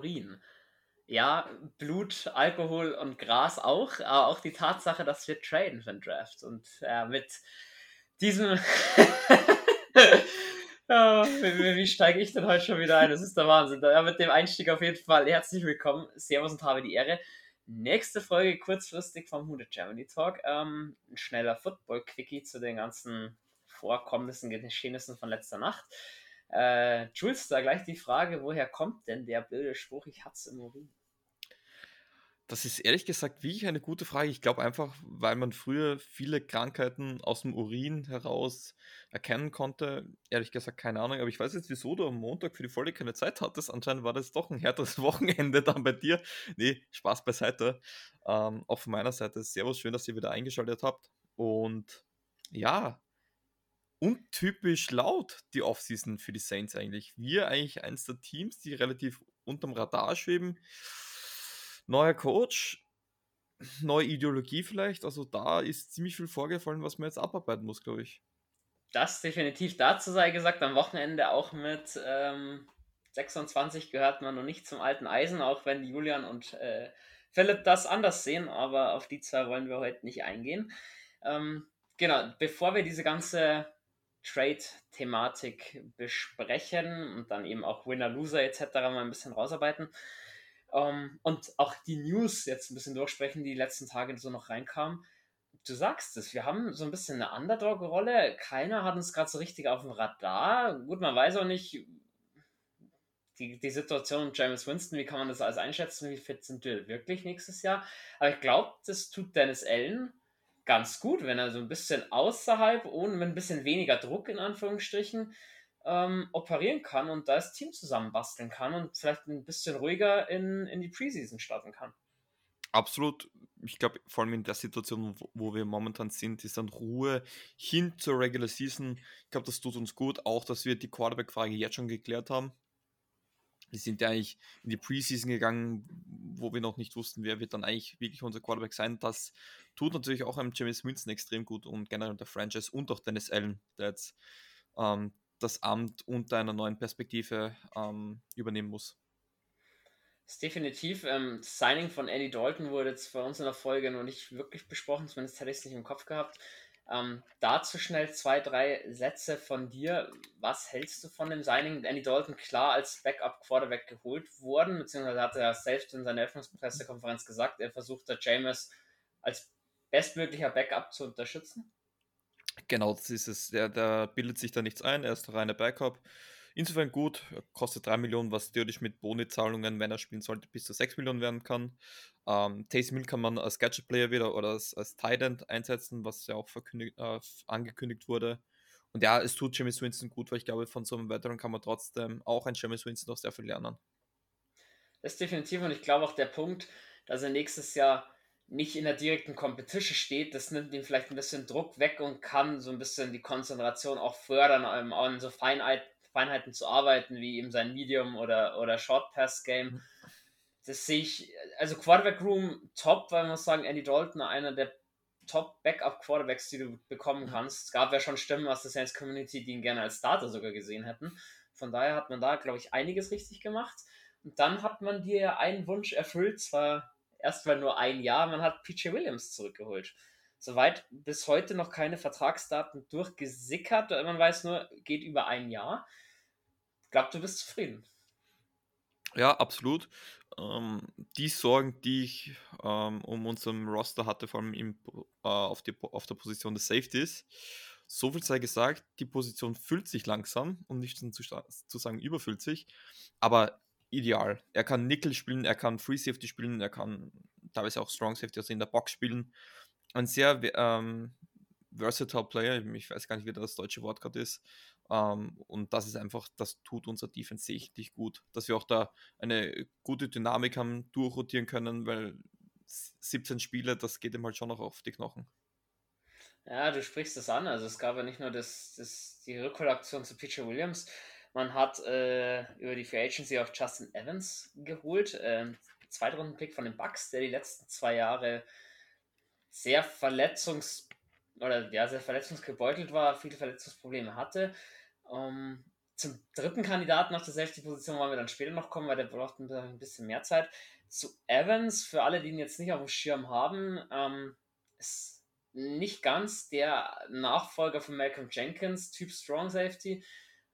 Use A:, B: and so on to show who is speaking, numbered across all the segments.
A: Urin. Ja, Blut, Alkohol und Gras auch, aber auch die Tatsache, dass wir traden für den Draft. Und äh, mit diesem. wie, wie steige ich denn heute schon wieder ein? Das ist der Wahnsinn. Ja, mit dem Einstieg auf jeden Fall herzlich willkommen. Servus und habe die Ehre. Nächste Folge kurzfristig vom Hude Germany Talk. Ähm, ein schneller Football-Quickie zu den ganzen Vorkommnissen, Geschehnissen von letzter Nacht. Äh, Jules, da gleich die Frage, woher kommt denn der blöde Spruch, ich hat's im Urin?
B: Das ist ehrlich gesagt wirklich eine gute Frage. Ich glaube einfach, weil man früher viele Krankheiten aus dem Urin heraus erkennen konnte. Ehrlich gesagt, keine Ahnung. Aber ich weiß jetzt, wieso du am Montag für die Folge keine Zeit hattest. Anscheinend war das doch ein härteres Wochenende dann bei dir. Nee, Spaß beiseite. Ähm, auch von meiner Seite. Servus, schön, dass ihr wieder eingeschaltet habt. Und ja, untypisch laut die Offseason für die Saints eigentlich. Wir eigentlich eins der Teams, die relativ unterm Radar schweben. Neuer Coach, neue Ideologie vielleicht. Also da ist ziemlich viel vorgefallen, was man jetzt abarbeiten muss, glaube ich.
A: Das definitiv. Dazu sei gesagt, am Wochenende auch mit ähm, 26 gehört man noch nicht zum alten Eisen, auch wenn Julian und äh, Philipp das anders sehen, aber auf die zwei wollen wir heute nicht eingehen. Ähm, genau, bevor wir diese ganze Trade-Thematik besprechen und dann eben auch Winner, Loser etc. mal ein bisschen rausarbeiten. Um, ähm, und auch die News jetzt ein bisschen durchsprechen, die, die letzten Tage so noch reinkamen. Du sagst es, wir haben so ein bisschen eine Underdog-Rolle. Keiner hat uns gerade so richtig auf dem Radar. Gut, man weiß auch nicht, die, die Situation mit James Winston, wie kann man das alles einschätzen, wie fit sind wir wirklich nächstes Jahr. Aber ich glaube, das tut Dennis Allen ganz gut, wenn er so ein bisschen außerhalb, ohne mit ein bisschen weniger Druck in Anführungsstrichen, ähm, operieren kann und da das Team zusammenbasteln kann und vielleicht ein bisschen ruhiger in, in die Preseason starten kann.
B: Absolut. Ich glaube, vor allem in der Situation, wo, wo wir momentan sind, ist dann Ruhe hin zur Regular Season. Ich glaube, das tut uns gut. Auch, dass wir die Quarterback-Frage jetzt schon geklärt haben. Wir sind ja eigentlich in die Preseason gegangen, wo wir noch nicht wussten, wer wird dann eigentlich wirklich unser Quarterback sein. Das tut natürlich auch einem James Winston extrem gut und generell der Franchise und auch Dennis Allen, der jetzt ähm, das Amt unter einer neuen Perspektive ähm, übernehmen muss.
A: Das ist definitiv. Ähm, das Signing von Andy Dalton wurde jetzt bei uns in der Folge noch nicht wirklich besprochen, zumindest hätte ich es nicht im Kopf gehabt. Ähm, dazu schnell zwei, drei Sätze von dir. Was hältst du von dem Signing? Andy Dalton klar als Backup-Quarterback geholt worden, beziehungsweise hat er selbst in seiner Eröffnungspressekonferenz gesagt, er versucht der James als bestmöglicher Backup zu unterstützen.
B: Genau, das ist es. Der, der bildet sich da nichts ein, er ist reiner Backup. Insofern gut, kostet 3 Millionen, was theoretisch mit Boni-Zahlungen, wenn er spielen sollte, bis zu 6 Millionen werden kann. Ähm, Taysom Hill kann man als Gadget-Player wieder oder als, als Tight einsetzen, was ja auch äh, angekündigt wurde. Und ja, es tut James Winston gut, weil ich glaube, von so einem Veteran kann man trotzdem auch ein James Winston noch sehr viel lernen.
A: Das ist definitiv und ich glaube auch der Punkt, dass er nächstes Jahr nicht in der direkten Competition steht, das nimmt ihm vielleicht ein bisschen Druck weg und kann so ein bisschen die Konzentration auch fördern, um an so Feinheit, Feinheiten zu arbeiten, wie eben sein Medium oder, oder Short Pass Game. Mhm. Das sehe ich, also Quarterback Room top, weil man muss sagen, Andy Dalton, einer der Top Backup Quarterbacks, die du bekommen mhm. kannst. Es gab ja schon Stimmen aus der Saints Community, die ihn gerne als Starter sogar gesehen hätten. Von daher hat man da, glaube ich, einiges richtig gemacht. Und dann hat man dir einen Wunsch erfüllt, zwar erstmal nur ein Jahr, man hat PJ Williams zurückgeholt. Soweit bis heute noch keine Vertragsdaten durchgesickert. Man weiß nur, geht über ein Jahr. Ich glaube, du bist zufrieden.
B: Ja, absolut. Ähm, die Sorgen, die ich ähm, um unserem Roster hatte, vor allem im, äh, auf, die, auf der Position des Safeties, so viel sei gesagt, die Position füllt sich langsam, um nicht zu, zu sagen, überfüllt sich. Aber ideal. Er kann Nickel spielen, er kann Free Safety spielen, er kann teilweise auch Strong Safety, also in der Box spielen. Ein sehr ähm, versatile Player, ich weiß gar nicht, wie das deutsche Wort gerade ist. Ähm, und das ist einfach, das tut unser Defense sichtlich gut, dass wir auch da eine gute Dynamik haben, durchrotieren können, weil 17 Spiele, das geht ihm halt schon noch auf die Knochen.
A: Ja, du sprichst das an. Also es gab ja nicht nur das, das, die Rückholaktion zu Peter Williams, man hat äh, über die Free Agency auch Justin Evans geholt, äh, Zweitrunden-Pick von den Bucks, der die letzten zwei Jahre sehr verletzungs- oder ja, sehr verletzungsgebeutelt war, viele Verletzungsprobleme hatte. Um, ähm, zum dritten Kandidaten auf der Safety-Position wollen wir dann später noch kommen, weil der braucht ein bisschen mehr Zeit. Zu Evans, für alle, die ihn jetzt nicht auf dem Schirm haben, ähm, ist nicht ganz der Nachfolger von Malcolm Jenkins, Typ Strong Safety.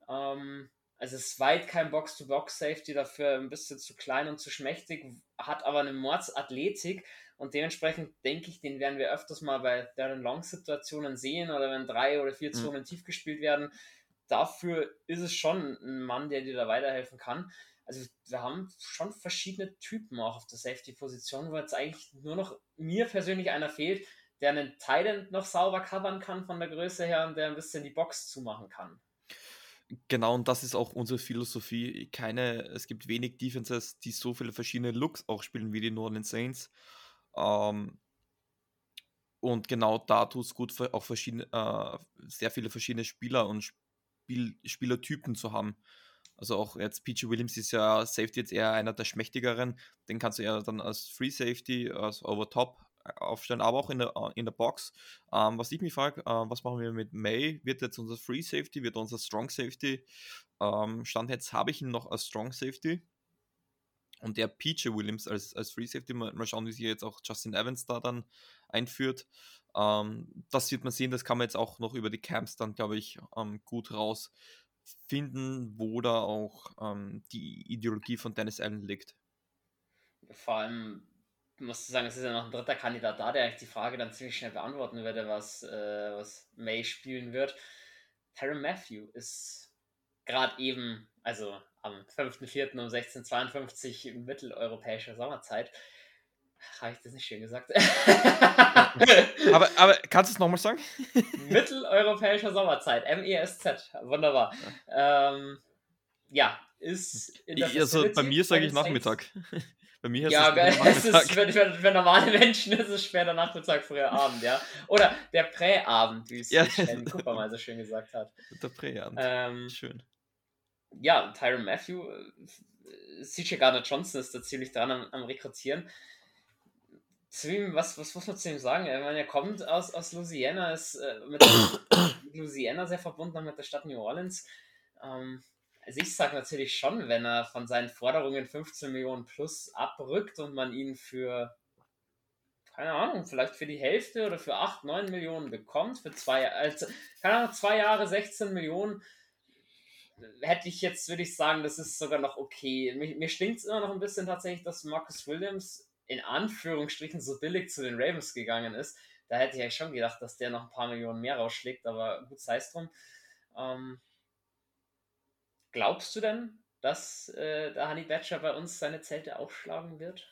A: Ähm, also es ist weit kein Box-to-Box-Safety, dafür ein bisschen zu klein und zu schmächtig, hat aber eine Mordsathletik und dementsprechend denke ich, den werden wir öfters mal bei deren Long-Situationen sehen oder wenn drei oder vier mhm. Zonen mhm. tief gespielt werden. Dafür ist es schon ein Mann, der dir da weiterhelfen kann. Also wir haben schon verschiedene Typen auch auf der Safety-Position, wo jetzt eigentlich nur noch mir persönlich einer fehlt, der einen Titan noch sauber covern kann von der Größe her und der ein bisschen die Box zumachen kann.
B: Genau, und das ist auch unsere Philosophie. Keine, es gibt wenig Defenses, die so viele verschiedene Looks auch spielen wie die New Saints. Ähm, und genau da tut es gut, auch verschiedene, äh, sehr viele verschiedene Spieler und Spiel, Spielertypen zu haben. Also auch jetzt PG Williams ist ja Safety jetzt eher einer der schmächtigeren. Den kannst du ja dann als Free Safety, als Over Top aufstellen, aber auch in der, äh, in der Box. Ähm, was ich mich frage, äh, was machen wir mit May? Wird jetzt unser Free Safety, wird unser Strong Safety? Ähm, Stand jetzt habe ich ihn noch als Strong Safety. Und der PJ Williams als, als Free Safety, mal, mal schauen, wie sich jetzt auch Justin Evans da dann einführt. Ähm, das wird man sehen, das kann man jetzt auch noch über die Camps dann, glaube ich, ähm, gut rausfinden, wo da auch ähm, die Ideologie von Dennis Allen liegt.
A: Vor allem musst du sagen, es ist ja noch ein dritter Kandidat da, der eigentlich die Frage dann ziemlich schnell beantworten würde, was, äh, was May spielen wird. Terry Matthew ist gerade eben, also am 5.4. um 16.52 Uhr mitteleuropäischer Sommerzeit. Habe ich das nicht schön gesagt?
B: aber, aber kannst du es nochmal sagen?
A: mitteleuropäischer Sommerzeit, M-E-S-Z, wunderbar. Ja, ähm, ja ist
B: in der Also bei mir sage ich Nachmittag.
A: Bei mir ja, es ist für, für, für, normale Menschen ist es später Nachmittag, früher Abend, ja. Oder der Präabend, wie es ja. Cooper mal so schön gesagt hat.
B: Der Präabend. Ähm, schön.
A: Ja, Tyron Matthew, äh, CJ Gardner Johnson ist da ziemlich dran am, am Rekrutieren. Zu ihm, was, was muss man zu ihm sagen? Ich meine, er kommt aus, aus Louisiana, ist äh, mit Louisiana sehr verbunden mit der Stadt New Orleans. Ähm, also ich sage natürlich schon, wenn er von seinen Forderungen 15 Millionen plus abrückt und man ihn für, keine Ahnung, vielleicht für die Hälfte oder für 8, 9 Millionen bekommt, für zwei, also, keine Ahnung, zwei Jahre 16 Millionen, hätte ich jetzt, würde ich sagen, das ist sogar noch okay. Mir, mir stinkt es immer noch ein bisschen tatsächlich, dass Marcus Williams in Anführungsstrichen so billig zu den Ravens gegangen ist. Da hätte ich ja schon gedacht, dass der noch ein paar Millionen mehr rausschlägt, aber gut sei es drum. Ähm, Glaubst du denn, dass äh, der Honey Badger bei uns seine Zelte aufschlagen wird?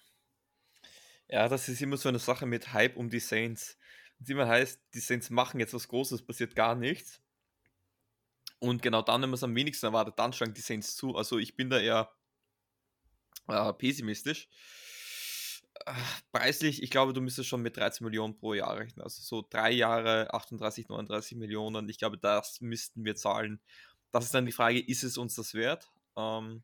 B: Ja, das ist immer so eine Sache mit Hype um die Saints. Wenn es immer heißt, die Saints machen jetzt was Großes, passiert gar nichts. Und genau dann, wenn man es am wenigsten erwartet, dann schlagen die Saints zu. Also ich bin da eher äh, pessimistisch. Preislich, ich glaube, du müsstest schon mit 13 Millionen pro Jahr rechnen. Also so drei Jahre, 38, 39 Millionen. Ich glaube, das müssten wir zahlen das ist dann die Frage, ist es uns das wert? Ähm,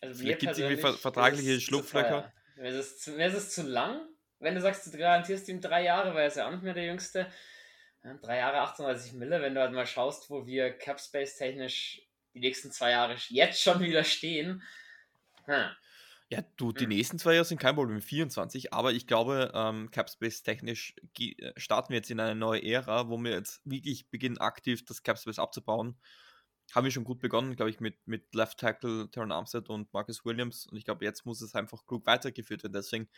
B: also gibt es irgendwie ver vertragliche Schlupflöcher.
A: Ist, es zu, zu lang, wenn du sagst, du garantierst ihm drei Jahre, weil er ist ja auch nicht mehr der Jüngste. Drei Jahre 38 Mille, wenn du halt mal schaust, wo wir Capspace technisch die nächsten zwei Jahre jetzt schon wieder stehen. Hm.
B: Ja, du, die hm. nächsten zwei Jahre sind kein Problem, 24, aber ich glaube, ähm, Capspace technisch äh, starten wir jetzt in eine neue Ära, wo wir jetzt wirklich beginnen, aktiv das Capspace abzubauen. Haben wir schon gut begonnen, glaube ich, mit, mit Left Tackle, Terran Armstead und Marcus Williams. Und ich glaube, jetzt muss es einfach klug weitergeführt werden. Deswegen,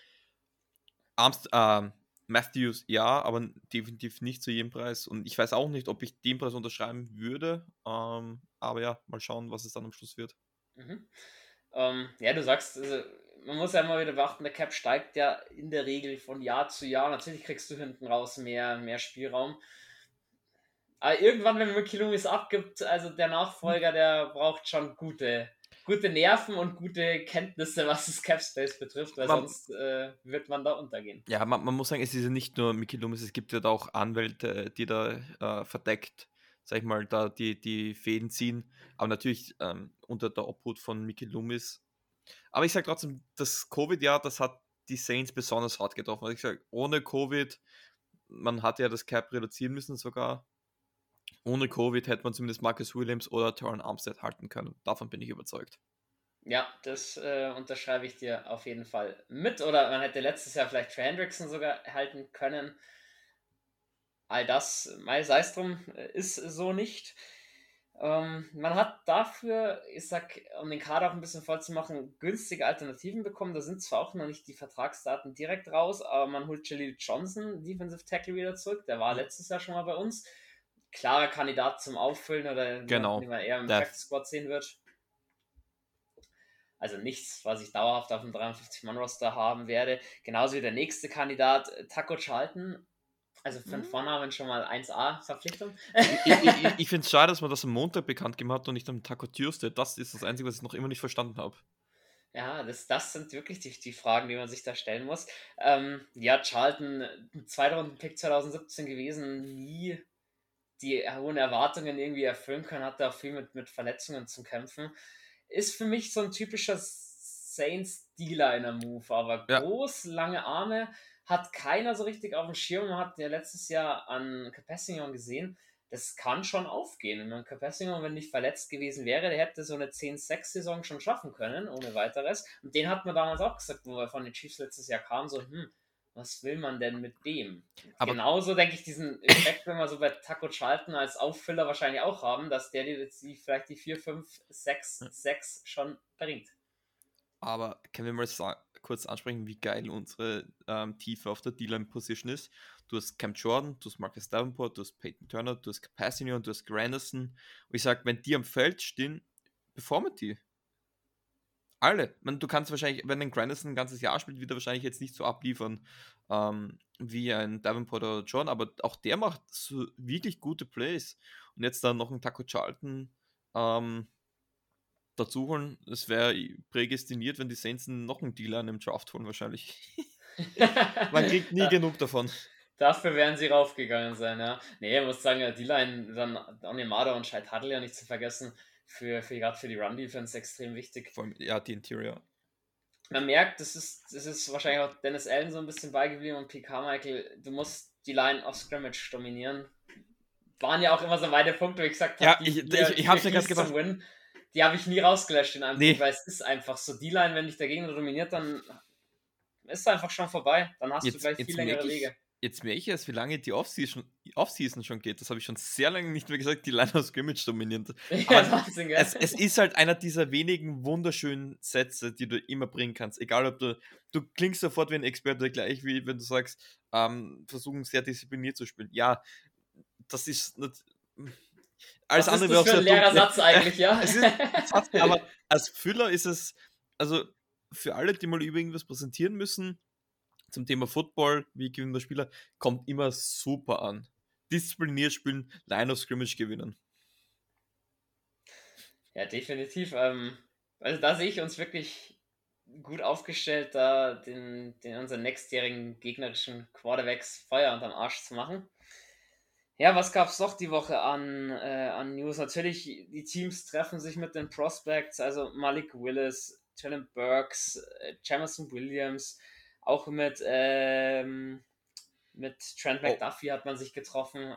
B: Armst äh, Matthews ja, aber definitiv nicht zu jedem Preis. Und ich weiß auch nicht, ob ich den Preis unterschreiben würde. Ähm, aber ja, mal schauen, was es dann am Schluss wird.
A: Mhm. Ähm, ja, du sagst, also, man muss ja immer wieder beachten, der Cap steigt ja in der Regel von Jahr zu Jahr. Natürlich kriegst du hinten raus mehr, mehr Spielraum. Aber irgendwann, wenn man Kilomis abgibt, also der Nachfolger, der braucht schon gute, gute Nerven und gute Kenntnisse, was das Cap Space betrifft, weil man, sonst äh, wird man da untergehen.
B: Ja, man, man, muss sagen, es ist ja nicht nur Mickey Loomis, es gibt ja auch Anwälte, die da äh, verdeckt sag ich mal, da die, die Fäden ziehen. Aber natürlich ähm, unter der Obhut von Mickey Loomis. Aber ich sage trotzdem, das Covid-Jahr, das hat die Saints besonders hart getroffen. Also ich sage, ohne Covid, man hat ja das Cap reduzieren müssen sogar. ohne Covid hätte man zumindest Marcus Williams oder Terran Armstead halten können. Davon bin ich überzeugt.
A: Ja, das äh, unterschreibe ich dir auf jeden Fall mit. Oder man hätte letztes Jahr vielleicht für Hendrickson sogar halten können. All das, sei es drum, äh, ist so nicht. Ähm, man hat dafür, ich sag, um den Kader auch ein bisschen voll zu machen, günstige Alternativen bekommen. Da sind zwar auch noch nicht die Vertragsdaten direkt raus, aber man holt Jaleel Johnson, Defensive Tackle, wieder zurück. Der war letztes Jahr schon mal bei uns. Klarer Kandidat zum Auffüllen oder
B: genau.
A: den man eher im Practice Squad sehen wird. Also nichts, was ich dauerhaft auf dem 53-Mann-Roster haben werde. Genauso wie der nächste Kandidat, Taco Charlton, also für den mhm. Vornamen schon mal 1A-Verpflichtung.
B: ich, ich, ich finde es schade, dass man das am Montag bekannt gemacht hat und nicht am Taco Tuesday. Das ist das Einzige, was ich noch immer nicht verstanden habe.
A: Ja, das, das sind wirklich die, die Fragen, die man sich da stellen muss. Ähm, ja, Charlton, zweiter Runden-Pick 2017 gewesen, nie die hohen Erwartungen irgendwie erfüllen können, hat da auch viel mit, mit Verletzungen zu kämpfen. Ist für mich so ein typischer Saints-Dealer in der Move, aber ja. groß, lange Arme, hat keiner so richtig auf dem Schirm. Man hat ja letztes Jahr an Capessignon gesehen, das kann schon aufgehen. Und Capessignon, wenn nicht verletzt gewesen wäre, der hätte so eine 10-6-Saison schon schaffen können, ohne weiteres. Und den hat man damals auch gesagt, wo er von den Chiefs letztes Jahr kam, so, hm, was will man denn mit dem? Aber Genauso denke ich diesen Effekt, wenn wir so bei Taco Charlton als Auffüller wahrscheinlich auch haben, dass der dir die, vielleicht die 4, 5, 6, 6 schon bringt.
B: Aber können wir mal sagen, kurz ansprechen, wie geil unsere ähm, Tiefe auf der D-Line-Position ist. Du hast Cam Jordan, du hast Marcus Davenport, du hast Peyton Turner, du hast Capassione du hast Granderson. Und ich sage, wenn die am Feld stehen, performen die. Alle. Man, du kannst wahrscheinlich, wenn ein Granderson ein ganzes Jahr spielt, wieder wahrscheinlich jetzt nicht so abliefern ähm, wie ein Davenport oder John, aber auch der macht so wirklich gute Plays. Und jetzt dann noch ein Taco Charlton. Ähm, dazu holen. Es wäre prädestiniert, wenn die Saints noch einen Dealer an dem Draft holen, wahrscheinlich. Man kriegt nie genug davon.
A: Dafür werden sie raufgegangen sein, ja. Nee, ich muss sagen, die Line, dann Onemada und Scheid Huddle ja nicht zu vergessen, für, für gerade für die Run-Defense extrem wichtig.
B: Vor allem, ja, die Interior.
A: Man merkt, das ist, das ist wahrscheinlich auch Dennis Allen so ein bisschen beigeblieben und P. Carmichael, du musst die Line of Scrimmage dominieren. Waren ja auch immer so meine Punkte, wie ich gesagt
B: habe. Ja, ich, ich, ich hab's ja ganz gesagt.
A: Die habe ich nie rausgelöscht in einem nee. Punkt, weil es ist einfach so. Die Line, wenn dich der Gegner dominiert, dann ist es einfach schon vorbei. Dann hast jetzt, du gleich viel längere ich, Wege.
B: Jetzt merke ich erst, wie lange die Offseason, Offseason schon geht. Das habe ich schon sehr lange nicht mehr gesagt, die Line aus Scrimmage dominiert. Ja, Wahnsinn, es, es, ist halt einer dieser wenigen wunderschönen Sätze, die du immer bringen kannst. Egal ob du, du klingst sofort wie ein Experte, gleich wie wenn du sagst, ähm, versuchen sehr diszipliniert zu spielen. Ja, das ist nicht,
A: alles Was andere ist das für ein leerer Satz eigentlich, ja? ist,
B: aber als Füller ist es, also für alle, die mal über irgendwas präsentieren müssen, zum Thema Football, wie gewinnen der Spieler, kommt immer super an. Diszipliniert spielen, Line of Scrimmage gewinnen.
A: Ja, definitiv. Ähm, also da sehe ich uns wirklich gut aufgestellt, da den, den unseren nächstjährigen gegnerischen Quarterbacks Feuer unterm Arsch zu machen. Ja, was gab es noch die Woche an, äh, an News? Natürlich, die Teams treffen sich mit den Prospects, also Malik Willis, Jalen Burks, äh, Jameson Williams, auch mit, ähm, mit Trent oh. McDuffie oh. hat man sich getroffen.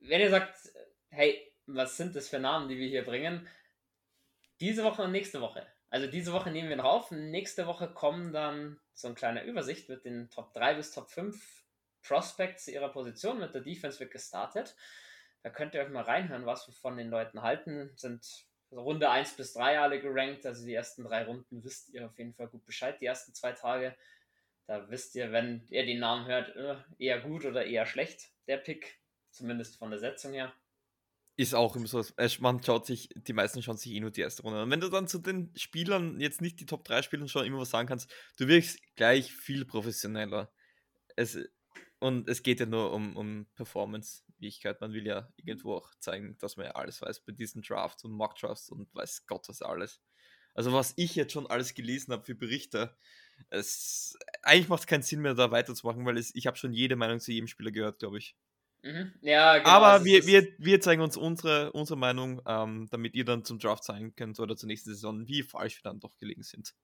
A: Wenn ihr sagt, hey, was sind das für Namen, die wir hier bringen? Diese Woche und nächste Woche. Also diese Woche nehmen wir noch auf. Nächste Woche kommen dann so ein kleiner Übersicht mit den Top 3 bis Top 5 Prospects ihrer Position. Mit der Defense wird gestartet. Da könnt ihr euch mal reinhören, was wir von den Leuten halten. Sind Runde 1 bis 3 alle gerankt. Also die ersten drei Runden wisst ihr auf jeden Fall gut Bescheid. Die ersten zwei Tage, da wisst ihr, wenn ihr den Namen hört, äh, eher gut oder eher schlecht, der Pick. Zumindest von der Setzung her.
B: Ist auch immer so, man schaut sich, die meisten schauen sich eh nur die erste Runde an. Wenn du dann zu den Spielern, jetzt nicht die Top 3 Spielern schon immer was sagen kannst, du wirkst gleich viel professioneller. Es, und es geht ja nur um, um Performance-Fähigkeit. Man will ja irgendwo auch zeigen, dass man ja alles weiß bei diesen Drafts und Mock-Drafts und weiß Gott was alles. Also was ich jetzt schon alles gelesen habe für Berichte, es, eigentlich macht es keinen Sinn mehr, da weiterzumachen, weil es, ich habe schon jede Meinung zu jedem Spieler gehört, glaube ich.
A: Mhm. Ja,
B: genau, Aber also wir, wir, wir zeigen uns unsere, unsere Meinung, ähm, damit ihr dann zum Draft zeigen könnt oder zur nächsten Saison, wie falsch wir dann doch gelegen sind.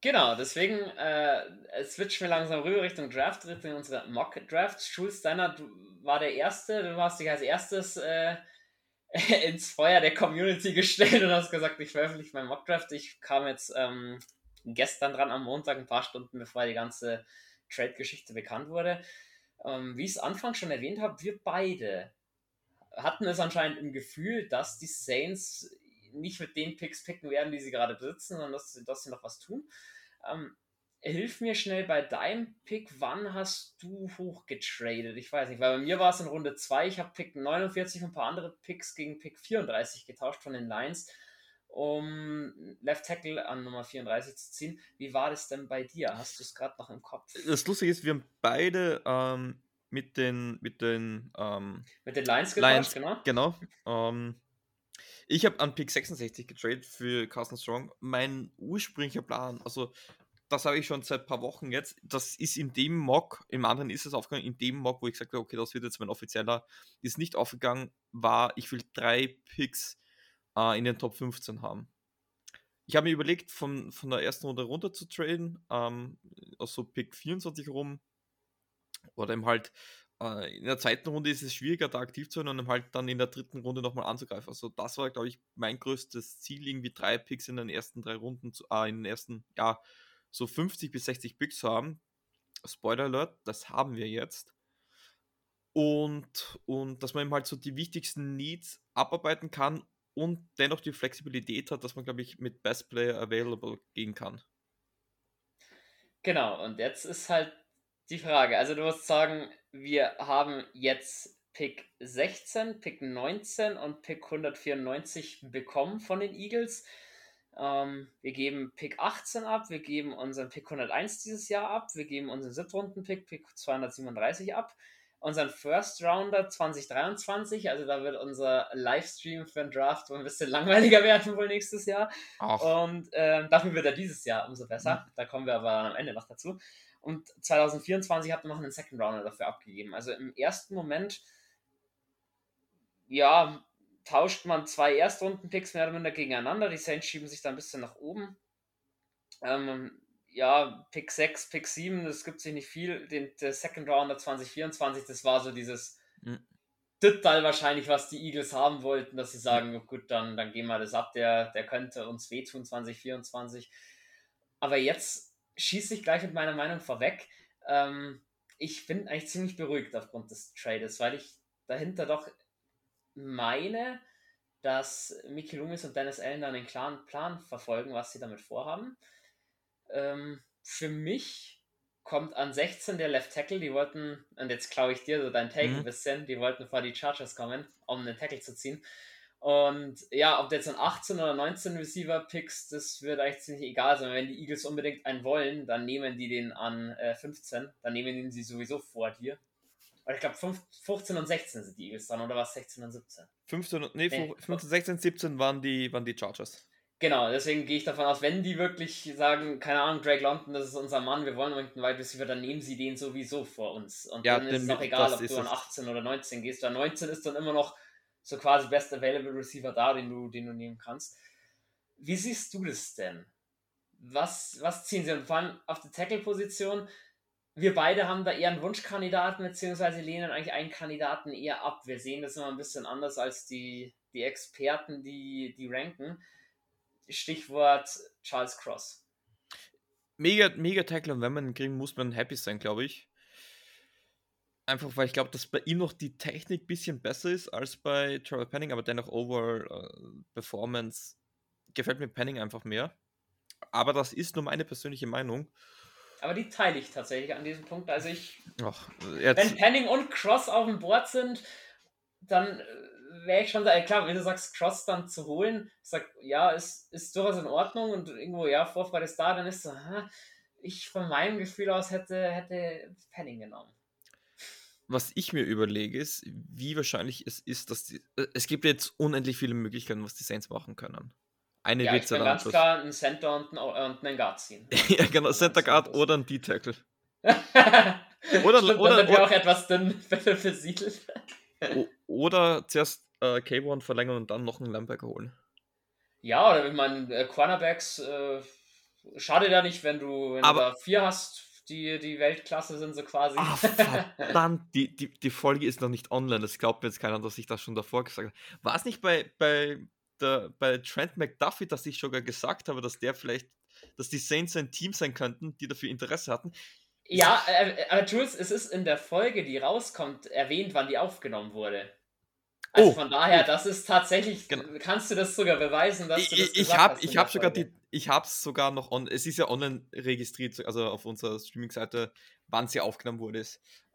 A: Genau, deswegen äh, switchen wir langsam rüber Richtung Draft, Richtung unsere Mock Draft. Schulz Steiner war der Erste, du hast dich als erstes äh, ins Feuer der Community gestellt und hast gesagt, ich veröffentliche meinen Mock Draft. Ich kam jetzt ähm, gestern dran am Montag, ein paar Stunden bevor die ganze Trade-Geschichte bekannt wurde. Ähm, wie ich es anfangs schon erwähnt habe, wir beide hatten es anscheinend im Gefühl, dass die Saints nicht mit den Picks picken werden, die sie gerade besitzen, sondern dass, dass sie noch was tun. Ähm, hilf mir schnell bei deinem Pick, wann hast du hochgetradet? Ich weiß nicht, weil bei mir war es in Runde 2, ich habe Pick 49 und ein paar andere Picks gegen Pick 34 getauscht von den Lions, um Left Tackle an Nummer 34 zu ziehen. Wie war das denn bei dir? Hast du es gerade noch im Kopf?
B: Das Lustige ist, wir haben beide ähm, mit den mit den ähm,
A: mit den Lions getauscht,
B: Lions, genau. genau ähm, ich habe an Pick 66 getradet für Carsten Strong. Mein ursprünglicher Plan, also das habe ich schon seit ein paar Wochen jetzt. Das ist in dem Mock, im anderen ist es aufgegangen, in dem Mock, wo ich gesagt habe, okay, das wird jetzt mein offizieller, ist nicht aufgegangen, war, ich will drei Picks äh, in den Top 15 haben. Ich habe mir überlegt, von, von der ersten Runde runter zu traden, ähm, also Pick 24 rum, oder eben halt äh, in der zweiten Runde ist es schwieriger, da aktiv zu sein und halt dann in der dritten Runde nochmal anzugreifen. Also das war, glaube ich, mein größtes Ziel, irgendwie drei Picks in den ersten drei Runden, zu, äh, in den ersten, ja, so 50 bis 60 Picks zu haben. Spoiler Alert, das haben wir jetzt. Und, und dass man eben halt so die wichtigsten Needs abarbeiten kann und dennoch die Flexibilität hat, dass man, glaube ich, mit Best Player Available gehen kann.
A: Genau, und jetzt ist halt die Frage. Also du musst sagen, wir haben jetzt Pick 16, Pick 19 und Pick 194 bekommen von den Eagles. Ähm, wir geben Pick 18 ab, wir geben unseren Pick 101 dieses Jahr ab, wir geben unseren Siebtrunden-Pick, Pick 237 ab, unseren First Rounder 2023, also da wird unser Livestream für den Draft ein bisschen langweiliger werden wohl nächstes Jahr. Ach. Und äh, dafür wird er dieses Jahr umso besser. Mhm. Da kommen wir aber am Ende noch dazu. Und 2024 habt ihr noch einen Second Rounder dafür abgegeben. Also im ersten Moment, ja, tauscht man zwei Erstrunden-Picks mehr oder minder gegeneinander. Die Saints schieben sich da ein bisschen nach oben. Ähm, ja, Pick 6, Pick 7, das gibt sich nicht viel. Den, der Second Rounder 2024, das war so dieses mhm. Wahrscheinlich, was die Eagles haben wollten, dass sie sagen, mhm. gut, dann, dann gehen wir das ab, der, der könnte uns wehtun 2024. Aber jetzt schieße ich gleich mit meiner Meinung vorweg. Ähm, ich bin eigentlich ziemlich beruhigt aufgrund des Trades, weil ich dahinter doch meine, dass Mickey Loomis und Dennis Allen dann einen klaren Plan verfolgen, was sie damit vorhaben. Ähm, für mich kommt an 16 der Left Tackle, die wollten, und jetzt klaue ich dir so dein Take mhm. ein bisschen, die wollten vor die Chargers kommen, um einen Tackle zu ziehen. Und ja, ob du jetzt an 18 oder 19 Receiver pickst, das wird eigentlich ziemlich egal sein. Wenn die Eagles unbedingt einen wollen, dann nehmen die den an äh, 15. Dann nehmen die sie sowieso vor dir. Weil ich glaube, 15 und 16 sind die Eagles dran, oder was? 16 und 17?
B: 15, nee, nee 15, 16, 17 waren die, waren die Chargers.
A: Genau, deswegen gehe ich davon aus, wenn die wirklich sagen, keine Ahnung, Drake London, das ist unser Mann, wir wollen unbedingt einen Wide Receiver, dann nehmen sie den sowieso vor uns. Und ja, dann ist es auch egal, ob du an 18 oder 19 gehst. Weil 19 ist dann immer noch so quasi Best Available Receiver da, den du, den du nehmen kannst. Wie siehst du das denn? Was, was ziehen sie? Und vor allem auf der Tackle-Position, wir beide haben da eher einen Wunschkandidaten, beziehungsweise lehnen eigentlich einen Kandidaten eher ab. Wir sehen das immer ein bisschen anders als die, die Experten, die, die ranken. Stichwort Charles Cross.
B: Mega, mega Tackle und wenn man ihn kriegen, muss man happy sein, glaube ich. Einfach weil ich glaube, dass bei ihm noch die Technik ein bisschen besser ist als bei Trevor Penning, aber dennoch overall uh, Performance gefällt mir Penning einfach mehr. Aber das ist nur meine persönliche Meinung.
A: Aber die teile ich tatsächlich an diesem Punkt. Also ich. Ach, wenn Penning und Cross auf dem Board sind, dann äh, wäre ich schon da, klar, wenn du sagst, Cross dann zu holen, ich sag, ja, ist, ist durchaus in Ordnung und irgendwo, ja, Vorfreude ist da, dann ist so, ich von meinem Gefühl aus hätte, hätte Penning genommen
B: was ich mir überlege, ist, wie wahrscheinlich es ist, dass die, äh, es gibt jetzt unendlich viele Möglichkeiten, was die Saints machen können.
A: Eine ja, wird ganz klar einen Center und einen, und einen Guard ziehen.
B: ja, genau, Center Guard oder ein D-Tackle.
A: oder, Stimmt, oder, dann wäre auch etwas dünn versiedelt.
B: oder zuerst äh, K1 verlängern und dann noch einen Linebacker holen.
A: Ja, oder ich meine, äh, Cornerbacks, äh, Schade ja nicht, wenn du, wenn
B: Aber-
A: du da vier hast, die, die Weltklasse sind, so quasi.
B: Ah, verdammt, die, die, die Folge ist noch nicht online. Das glaubt mir jetzt keiner, dass ich das schon davor gesagt habe. War es nicht bei, bei, der, bei Trent McDuffie, dass ich sogar gesagt habe, dass der vielleicht, dass die Saints ein Team sein könnten, die dafür Interesse hatten?
A: ja, äh, aber Jules, es ist in der Folge, die rauskommt, erwähnt, wann die aufgenommen wurde. Also
B: Oh,
A: von daher, das ist tatsächlich,
B: Genau.
A: kannst du das sogar beweisen, dass
B: Ich,
A: du das
B: ich, habe
A: hast
B: ich
A: in der
B: hab sogar die, ich habe es sogar noch on, es ist ja online registriert, also auf unserer Streaming-Seite, wann sie aufgenommen wurde.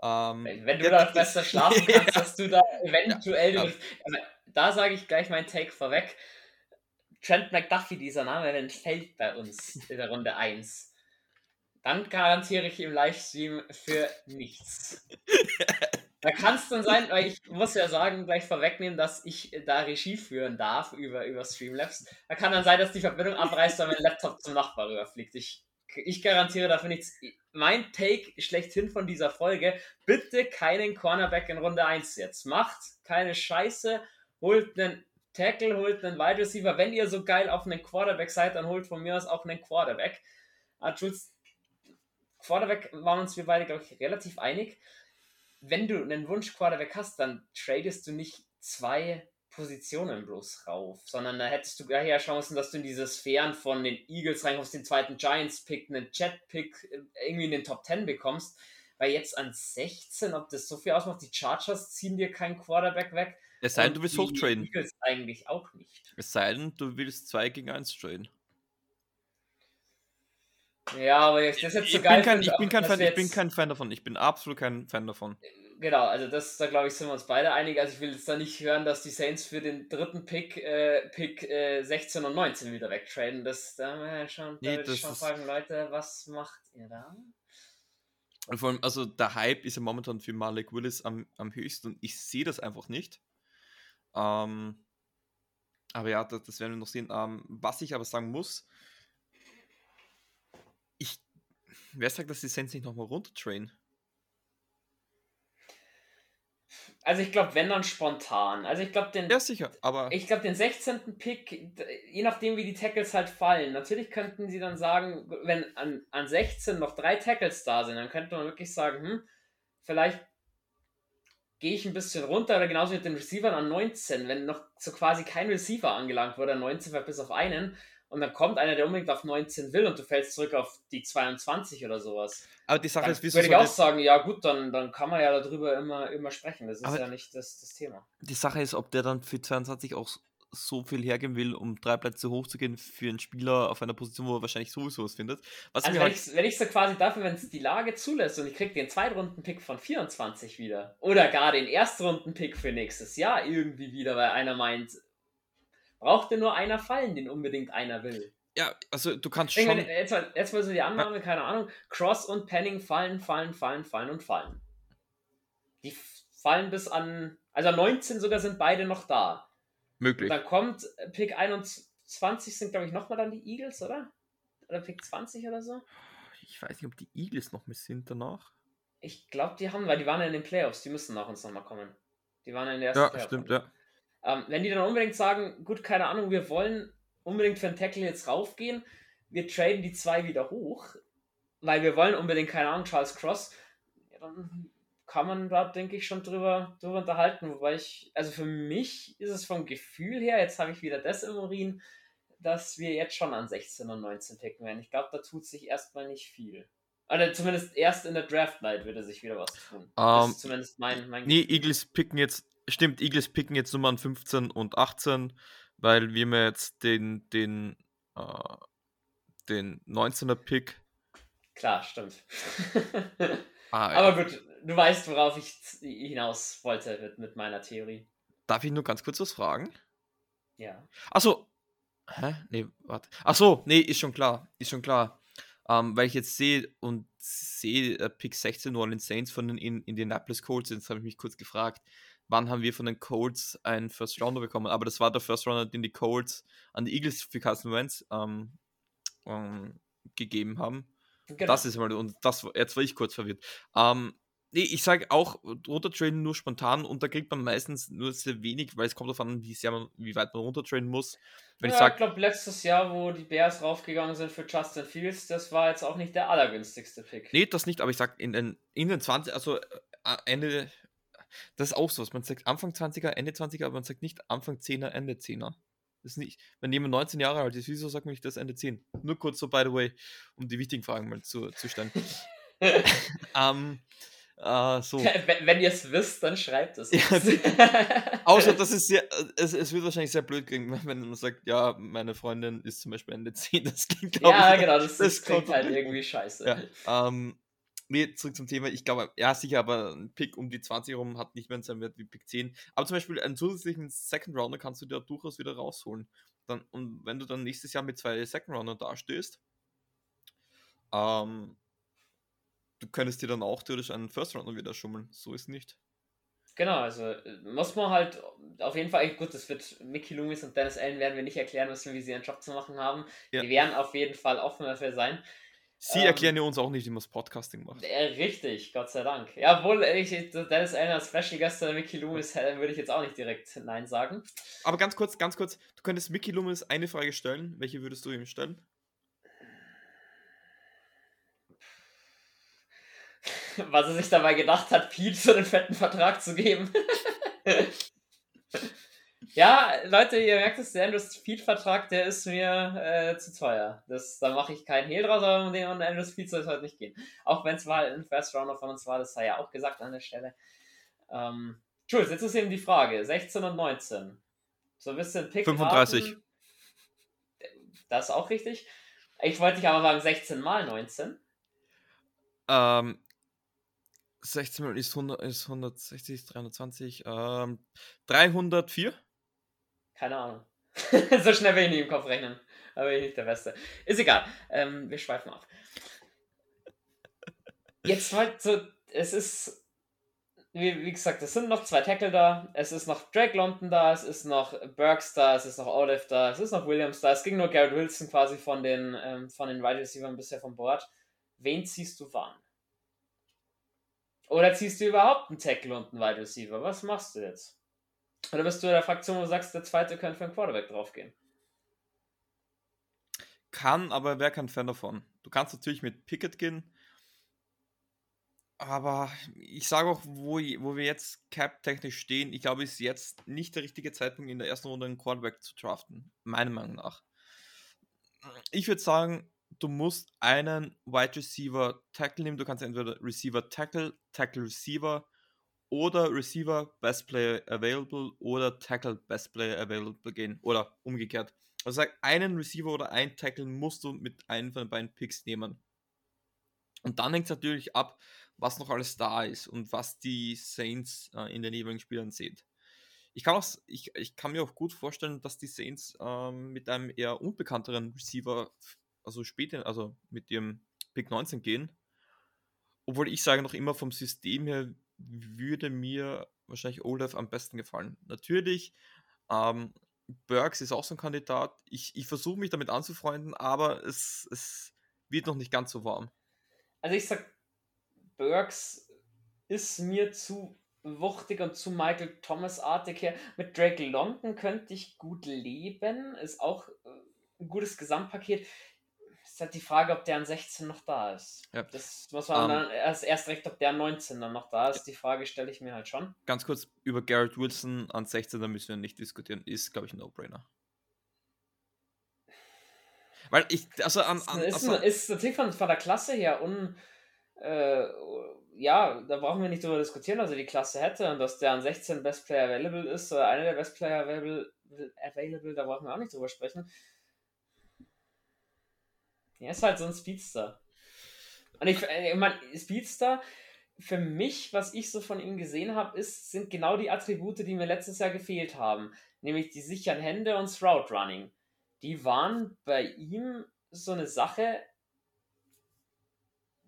B: Ähm,
A: Wenn, wenn du
B: der-
A: da besser schlafen kannst, dass du da eventuell.
B: Ja.
A: Also, da sage ich gleich meinen Take vorweg. Trent McDuffie, dieser Name, entfällt bei uns in der Runde 1. Dann garantiere ich im Livestream für nichts. Da kann es dann sein, weil ich muss ja sagen, gleich vorwegnehmen, dass ich da Regie führen darf über, über Streamlabs. Da kann dann sein, dass die Verbindung abreißt, weil mein Laptop zum Nachbar rüberfliegt. Ich, ich garantiere dafür nichts. Mein Take schlechthin von dieser Folge, bitte keinen Cornerback in Runde 1 jetzt. Macht keine Scheiße, holt einen Tackle, holt einen Wide Receiver. Wenn ihr so geil auf einen Quarterback seid, dann holt von mir aus auch einen Quarterback. Ah, Jules, Quarterback waren uns wir beide, glaube ich, relativ einig. Wenn du einen Wunsch Quarterback hast, dann tradest du nicht zwei Positionen bloß rauf, sondern da hättest du gleich ja Chancen, dass du in diese Sphären von den Eagles reinkommst, den zweiten Giants-Pick, einen Jet-Pick, irgendwie in den Top 10 bekommst. Weil jetzt an 16, ob das so viel ausmacht, die Chargers ziehen dir keinen Quarterback weg.
B: es sei denn, du willst hochtraden.
A: Eagles eigentlich auch nicht.
B: Es sei denn, du willst 2 gegen 1 traden.
A: Ja, aber ich das jetzt so
B: Ich
A: geil
B: bin, kein, ich, bin kein Fan, ich bin kein Fan davon. Ich bin absolut kein Fan davon.
A: Genau, also das, da glaube ich, sind wir uns beide einig. Also ich will jetzt da nicht hören, dass die Saints für den dritten Pick, äh, Pick äh, 16 und 19 wieder wegtraden. Das, da, haben wir ja schon, da
B: Nee,
A: würde ich schon
B: ist-
A: fragen, Leute, was macht ihr da?
B: Und vor allem, also der Hype ist ja momentan für Malik Willis am, am höchsten und ich sehe das einfach nicht. Ähm, aber ja, das, das werden wir noch sehen. Ähm, was ich aber sagen muss, ich, wer sagt, dass die Saints nicht nochmal runtertrainen?
A: Also ich glaube, wenn dann spontan. Also ich glaube, den,
B: Ja, sicher, aber
A: ich glaube, den 16. Pick, je nachdem, wie die Tackles halt fallen, natürlich könnten sie dann sagen, wenn an, an 16 noch drei Tackles da sind, dann könnte man wirklich sagen, hm, vielleicht gehe ich ein bisschen runter oder genauso mit den Receivern an 19, wenn noch so quasi kein Receiver angelangt wurde, an 19 vielleicht bis auf einen und dann kommt einer, der unbedingt auf 19 will und du fällst zurück auf die 22 oder sowas.
B: aber die Sache
A: Dann
B: ist, wieso
A: würde ich auch sagen, ja gut, dann, dann kann man ja darüber immer, immer sprechen. Das ist ja nicht das, das Thema.
B: die Sache ist, ob der dann für 22 auch so viel hergeben will, um drei Plätze hochzugehen für einen Spieler auf einer Position, wo er wahrscheinlich sowieso was findet. Was
A: Also wenn
B: halt,
A: ich, wenn ich so quasi dafür, wenn es die Lage zulässt und ich krieg den Zweitrunden-Pick von 24 wieder oder gar den Erstrunden-Pick für nächstes Jahr irgendwie wieder, weil einer meint, braucht denn nur einer fallen, den unbedingt einer will.
B: ja, also du kannst schon.
A: denke, jetzt, mal- jetzt mal so die Annahme, keine Ahnung, Cross und Penning fallen, fallen, fallen, fallen und fallen. Die fallen bis an, also 19 sogar sind beide noch da. Und
B: möglich.
A: dann kommt äh, Pick 21 sind, glaube ich, nochmal dann die Eagles, oder? Oder Pick 20 oder so?
B: Ich weiß nicht, ob die Eagles noch mit sind danach.
A: Ich glaube, die haben, weil die waren ja in den Playoffs, die müssen nach uns nochmal kommen. Die waren ja in der ersten
B: Ja,
A: Playoff-
B: stimmt, ja.
A: Ähm, wenn die dann unbedingt sagen, gut, keine Ahnung, wir wollen unbedingt für einen Tackle jetzt raufgehen, wir traden die zwei wieder hoch, weil wir wollen unbedingt, keine Ahnung, Charles Cross, ja, dann kann man da, denke ich, schon drüber, drüber unterhalten. Wobei ich, also für mich ist es vom Gefühl her, jetzt habe ich wieder das im Urin, dass wir jetzt schon an 16 und 19 picken werden. Ich glaube, da tut sich erstmal nicht viel. Oder zumindest erst in der Draft Night würde sich wieder was tun. das
B: Ähm,
A: ist zumindest mein, mein
B: Nee,
A: Gefühl.
B: Eagles picken jetzt, stimmt, Eagles picken jetzt Nummern 15 und 18, weil wir mir jetzt den, den, äh, den 19er Pick.
A: Klar, stimmt.
B: Ah,
A: Aber gut, du weißt, worauf ich hinaus wollte mit, mit meiner Theorie.
B: Darf ich nur ganz kurz was fragen?
A: Ja.
B: Achso. Hä? Nee, warte. Achso, nee, ist schon klar. Ist schon klar. Ähm, weil ich jetzt sehe und sehe äh, Pick 16 New Orleans Saints von den in Indianapolis Colts. Jetzt habe ich mich kurz gefragt, wann haben wir von den Colts einen First Rounder bekommen? Aber das war der First Rounder, den die Colts an die Eagles für Carson Wentz ähm, ähm, gegeben haben.
A: Genau.
B: Das ist mal, und das, war- jetzt war ich kurz verwirrt. Ähm, Nee, ich sage auch runtertrainen nur spontan und da kriegt man meistens nur sehr wenig, weil es kommt davon, wie sehr man, wie weit man runtertrainen muss.
A: Wenn ja, ich, ich glaube, letztes Jahr, wo die Bears raufgegangen sind für Justin Fields, das war jetzt auch nicht der allergünstigste Pick.
B: Nee, das nicht, aber ich sag in den, in den 20, also äh, Ende, das ist auch so, man sagt Anfang 20er, Ende 20er, aber man sagt nicht Anfang 10er, Ende 10er. Das ist nicht, wenn jemand 19 Jahre alt ist, wieso sagt man nicht das Ende 10? Nur kurz so, by the way, um die wichtigen Fragen mal zu, zu stellen. ähm, Uh, so.
A: Wenn, wenn ihr es wisst, dann schreibt es.
B: Außer, das ist sehr, es, es wird wahrscheinlich sehr blöd klingen, wenn man sagt, ja, meine Freundin ist zum Beispiel Ende 10. Das klingt,
A: glaube ja, ich. Ja, genau, das, das klingt halt irgendwie scheiße.
B: Ja, ähm, nee, zurück zum Thema. Ich glaube, ja, sicher, aber ein Pick um die 20 rum hat nicht mehr seinen Wert wie Pick 10. Aber zum Beispiel einen zusätzlichen Second Rounder kannst du dir durchaus wieder rausholen. Dann, und wenn du dann nächstes Jahr mit zwei Second Rounder dastehst, ähm, du könntest dir dann auch theoretisch einen First Rounder wieder schummeln. So ist nicht.
A: Genau, also äh, muss man halt auf jeden Fall, gut, das wird Mickey Loomis und Dennis Allen werden wir nicht erklären müssen, wie sie ihren Job zu machen haben. Ja. Die werden auf jeden Fall offen dafür sein.
B: Sie ähm, erklären ja uns auch nicht, wie man das Podcasting macht.
A: Äh, richtig, Gott sei Dank. Ja, obwohl ich Dennis Allen als Special Guest oder Mickey Loomis würde ich jetzt auch nicht direkt Nein sagen.
B: Aber ganz kurz, ganz kurz, du könntest Mickey Loomis eine Frage stellen. Welche würdest du ihm stellen?
A: was er sich dabei gedacht hat, Pete so einen fetten Vertrag zu geben. ja, Leute, ihr merkt es, der Andrews Pete-Vertrag, der ist mir äh, zu teuer. Das, da mache ich keinen Hehl draus, aber um den Andrews Pete soll es heute nicht gehen. Auch wenn es mal ein First Rounder von uns war, das sei ja auch gesagt an der Stelle. Ähm, Jules, jetzt ist eben die Frage: 16 und 19. So ein bisschen Pick.
B: 35. Raten.
A: Das ist auch richtig. Ich wollte dich aber sagen 16 mal 19.
B: Ähm, 16 mal ist, 100, ist 160, 320, ähm, 304?
A: Keine Ahnung. so schnell will ich nicht im Kopf rechnen. Aber ich nicht der Beste. Ist egal. Ähm, wir schweifen ab. Jetzt halt so, es ist, wie, wie gesagt, es sind noch zwei Tackle da, es ist noch Drake London da, es ist noch Burks da, es ist noch Olive da, es ist noch Williams da, es ging nur Garrett Wilson quasi von den, ähm, von den Wide Receivers bisher vom Board. Wen ziehst du wann? Oder ziehst du überhaupt einen Tackle und einen Wide Receiver? Was machst du jetzt? Oder bist du in der Fraktion, wo du sagst, der zweite könnte für einen Quarterback draufgehen?
B: Kann, aber wer kein Fan davon? Du kannst natürlich mit Pickett gehen, aber ich sage auch, wo, wo wir jetzt cap-technisch stehen, ich glaube, ist jetzt nicht der richtige Zeitpunkt, in der ersten Runde einen Quarterback zu draften. Meiner Meinung nach. Ich würde sagen, du musst einen Wide Receiver Tackle nehmen. Du kannst entweder Receiver Tackle, Tackle Receiver oder Receiver Best Player Available oder Tackle Best Player Available gehen. Oder umgekehrt. Also sag, einen Receiver oder ein Tackle musst du mit einem von den beiden Picks nehmen. Und dann hängt es natürlich ab, was noch alles da ist und was die Saints äh, in den jeweiligen Spielern sehen. Ich kann, auch, ich, ich kann mir auch gut vorstellen, dass die Saints ähm, mit einem eher unbekannteren Receiver also später, also mit ihrem Pick 19 gehen. Obwohl ich sage noch immer vom System her würde mir wahrscheinlich Olaf am besten gefallen. Natürlich, ähm, Burks ist auch so ein Kandidat. Ich, ich versuche mich damit anzufreunden, aber es, es wird noch nicht ganz so warm.
A: Also ich sag, Burks ist mir zu wuchtig und zu Michael Thomas-artig her. Mit Drake London könnte ich gut leben. Ist auch äh, ein gutes Gesamtpaket ist halt die Frage, ob der an 16 noch da ist. Ja. Das muss man um, ähm. dann erst, erst recht, ob der an 19 dann noch da ist. Die Frage stelle ich mir halt schon.
B: Ganz kurz über Garrett Wilson an 16, da müssen wir nicht diskutieren. Ist, glaube ich, ein No-Brainer. Weil ich, also an. an
A: ist, also, ist, natürlich von, von der Klasse her un. Äh, ja, da brauchen wir nicht drüber diskutieren, also die Klasse hätte und dass der an 16 Best Player Available ist oder einer der Best Player Available, available da brauchen wir auch nicht drüber sprechen. Er ist halt so ein Speedster. Und ich, äh, ich meine, Speedster, für mich, was ich so von ihm gesehen habe, sind genau die Attribute, die mir letztes Jahr gefehlt haben. Nämlich die sicheren Hände und Route Running. Die waren bei ihm so eine Sache,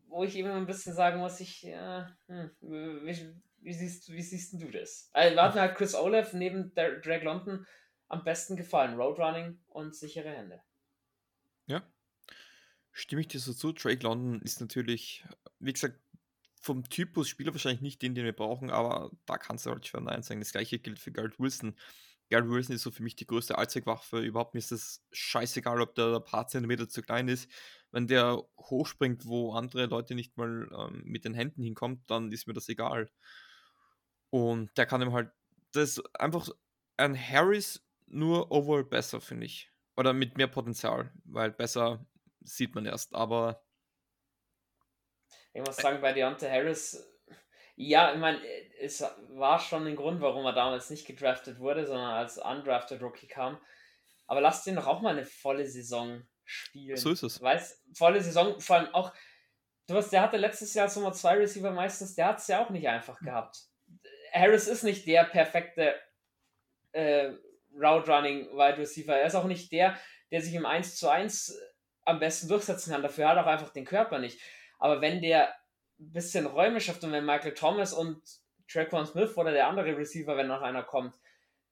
A: wo ich eben ein bisschen sagen muss, ich, ja, hm, wie, wie, siehst, wie siehst du das? Also, hat mir halt Chris Olaf neben Drake London am besten gefallen. Roadrunning und sichere Hände.
B: Stimme ich dir so zu. Drake London ist natürlich, wie gesagt, vom Typus Spieler wahrscheinlich nicht den, den wir brauchen, aber da kannst du halt schwer Nein sagen. Das gleiche gilt für Garrett Wilson. Garrett Wilson ist so für mich die größte Allzweckwaffe. Überhaupt mir ist es scheißegal, ob der ein paar Zentimeter zu klein ist. Wenn der hochspringt, wo andere Leute nicht mal ähm, mit den Händen hinkommt, dann ist mir das egal. Und der kann ihm halt, das ist einfach ein Harris nur overall besser, finde ich. Oder mit mehr Potenzial, weil besser sieht man erst. Aber
A: ich muss sagen, bei Deontay Harris, ja, ich meine, es war schon ein Grund, warum er damals nicht gedraftet wurde, sondern als undrafted Rookie kam. Aber lass den doch auch mal eine volle Saison spielen.
B: So ist es.
A: Weißt, volle Saison, vor allem auch, du weißt, der hatte letztes Jahr als Nummer 2 Receiver meistens, der hat es ja auch nicht einfach gehabt. Harris ist nicht der perfekte äh, Route Running Wide Receiver. Er ist auch nicht der, der sich im 1 zu 1 am besten durchsetzen kann. Dafür hat er auch einfach den Körper nicht. Aber wenn der ein bisschen Räume schafft und wenn Michael Thomas und Traquan Smith oder der andere Receiver, wenn noch einer kommt,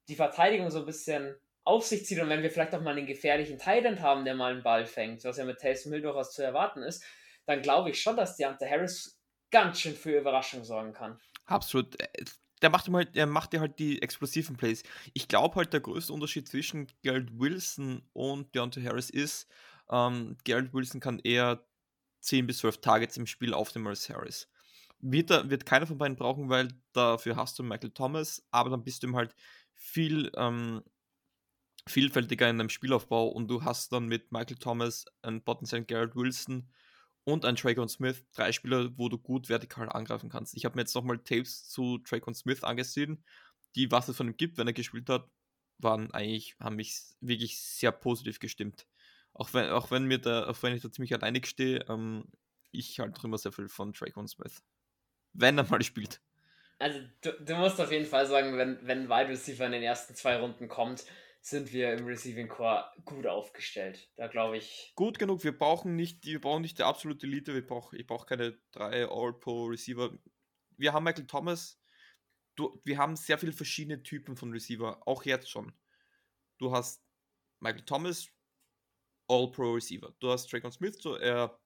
A: die Verteidigung so ein bisschen auf sich zieht und wenn wir vielleicht auch mal einen gefährlichen Titan haben, der mal einen Ball fängt, was ja mit Taysom Hill durchaus zu erwarten ist, dann glaube ich schon, dass Deontay Harris ganz schön für Überraschung sorgen kann.
B: Absolut. Äh, der macht, ihm halt, der macht dir halt die explosiven Plays. Ich glaube halt, der größte Unterschied zwischen Garrett Wilson und Deontay Harris ist, ähm, Garrett Wilson kann eher 10 bis 12 Targets im Spiel auf dem als Harris. Wird, da, wird keiner von beiden brauchen, weil dafür hast du Michael Thomas, aber dann bist du ihm halt viel ähm, vielfältiger in deinem Spielaufbau und du hast dann mit Michael Thomas einen potenziellen Garrett Wilson und einen Traycon Smith, drei Spieler, wo du gut vertikal angreifen kannst. Ich habe mir jetzt nochmal Tapes zu Traycon Smith angesehen, die, was es von ihm gibt, wenn er gespielt hat, waren eigentlich, haben mich wirklich sehr positiv gestimmt. Auch wenn, auch wenn mir da, auch wenn ich da ziemlich alleinig stehe, ähm, ich halte immer sehr viel von Traycon Smith. Wenn er mal spielt.
A: Also du, du musst auf jeden Fall sagen, wenn, wenn Wide Receiver in den ersten zwei Runden kommt, sind wir im Receiving Core gut aufgestellt. Da glaube ich.
B: Gut genug. Wir brauchen nicht, wir brauchen nicht die absolute Elite. Wir brauch, ich brauche keine drei All-Pro Receiver. Wir haben Michael Thomas. Du, wir haben sehr viele verschiedene Typen von Receiver, auch jetzt schon. Du hast Michael Thomas, All-Pro Receiver. Du hast Dragon Smith, so er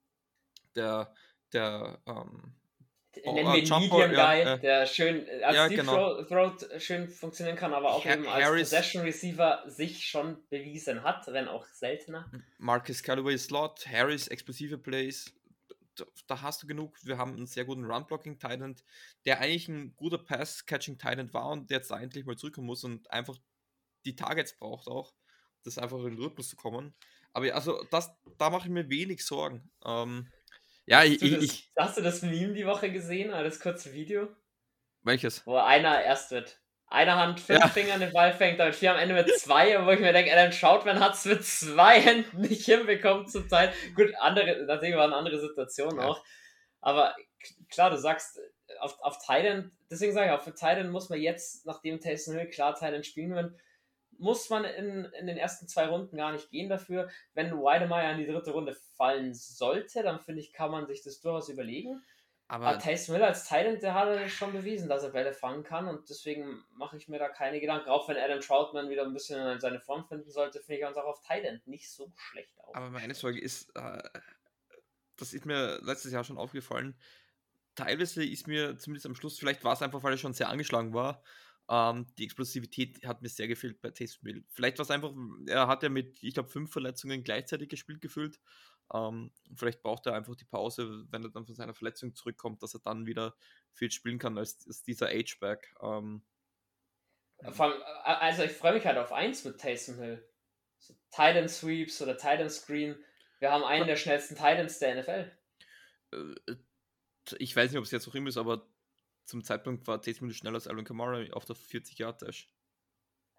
B: der, der ähm,
A: oh, nennen wir ihn Medium Guy, ja, der schön als ja, Deep genau. Throat schön funktionieren kann, aber auch ha eben als Harris, Possession Receiver sich schon bewiesen hat, wenn auch seltener.
B: Marcus Callaway Slot, Harris explosive Plays, da, hast du genug. Wir haben einen sehr guten Run-Blocking Titan, der eigentlich ein guter Pass-Catching Titan war und der jetzt endlich mal zurückkommen muss und einfach die Targets braucht auch, das einfach in den Rhythmus zu kommen. Aber also das, da mache ich mir wenig Sorgen. Ähm, ja,
A: ich, hast, du das, ich, hast du das Meme die Woche gesehen, das kurze Video?
B: Welches?
A: Wo einer erst mit einer Hand fünf ja. Fingern den Ball fängt, damit vier am Ende mit zwei, wo ich mir denke, dann schaut, man hat es mit zwei Händen nicht hinbekommen zur Zeit. Gut, andere, natürlich waren andere Situationen ja. auch. Aber klar, du sagst, auf, auf Thailand, deswegen sage ich, auf Thailand muss man jetzt, nachdem Taysom Hill klar Thailand spielen will, muss man in, in den ersten zwei Runden gar nicht gehen dafür. Wenn Weidemeyer in die dritte Runde fallen sollte, dann finde ich, kann man sich das durchaus überlegen. Aber, Aber Taysom Hill als Thailand, der hat schon bewiesen, dass er Bälle fangen kann und deswegen mache ich mir da keine Gedanken. Auch wenn Adam Troutman wieder ein bisschen seine Form finden sollte, finde ich uns auch auf Thailand nicht so schlecht
B: aus. Aber meine Sorge ist, äh, das ist mir letztes Jahr schon aufgefallen, teilweise ist mir zumindest am Schluss, vielleicht war es einfach, weil er schon sehr angeschlagen war, ähm, die Explosivität hat mir sehr gefehlt bei Taysom Hill. Vielleicht war es einfach, er hat ja mit, ich glaube, fünf Verletzungen gleichzeitig gespielt gefühlt. Ähm, vielleicht braucht er einfach die Pause, wenn er dann von seiner Verletzung zurückkommt, dass er dann wieder viel spielen kann als, als dieser H-Back. Ähm,
A: also ich freue mich halt auf eins mit Taysom Hill. So Titan Sweeps oder Titan Screen. Wir haben einen der schnellsten Titans der NFL.
B: Äh, ich weiß nicht, ob es jetzt noch immer ist, aber zum Zeitpunkt war Taysom schneller als Alvin Kamara auf der 40 Yard Dash.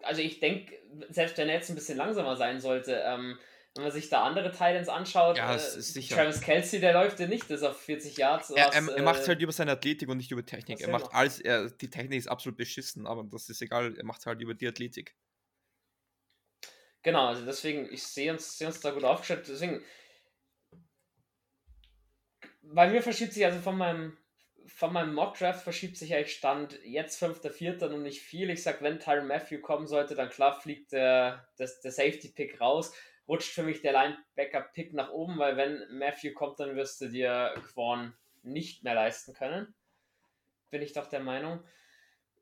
A: Also ich denke, selbst wenn er jetzt ein bisschen langsamer sein sollte, ähm, wenn man sich da andere Titans anschaut,
B: ja, äh.
A: Travis Kelsey, der läuft ja nicht das auf 40 Yards.
B: Er, er, er macht es äh, halt über seine Athletik und nicht über Technik. Er macht alles, er, die Technik ist absolut beschissen, aber das ist egal, er macht es halt über die Athletik.
A: Genau, also deswegen, ich sehe uns, seh uns da gut aufgestellt, deswegen bei mir verschiebt sich also von meinem von meinem Mock-Draft verschiebt sich eigentlich Stand jetzt 5.4. und nicht viel. Ich sag, wenn Tyron Matthew kommen sollte, dann klar fliegt der, der, der Safety-Pick raus. Rutscht für mich der Linebacker-Pick nach oben, weil wenn Matthew kommt, dann wirst du dir Quan nicht mehr leisten können. bin ich doch der Meinung.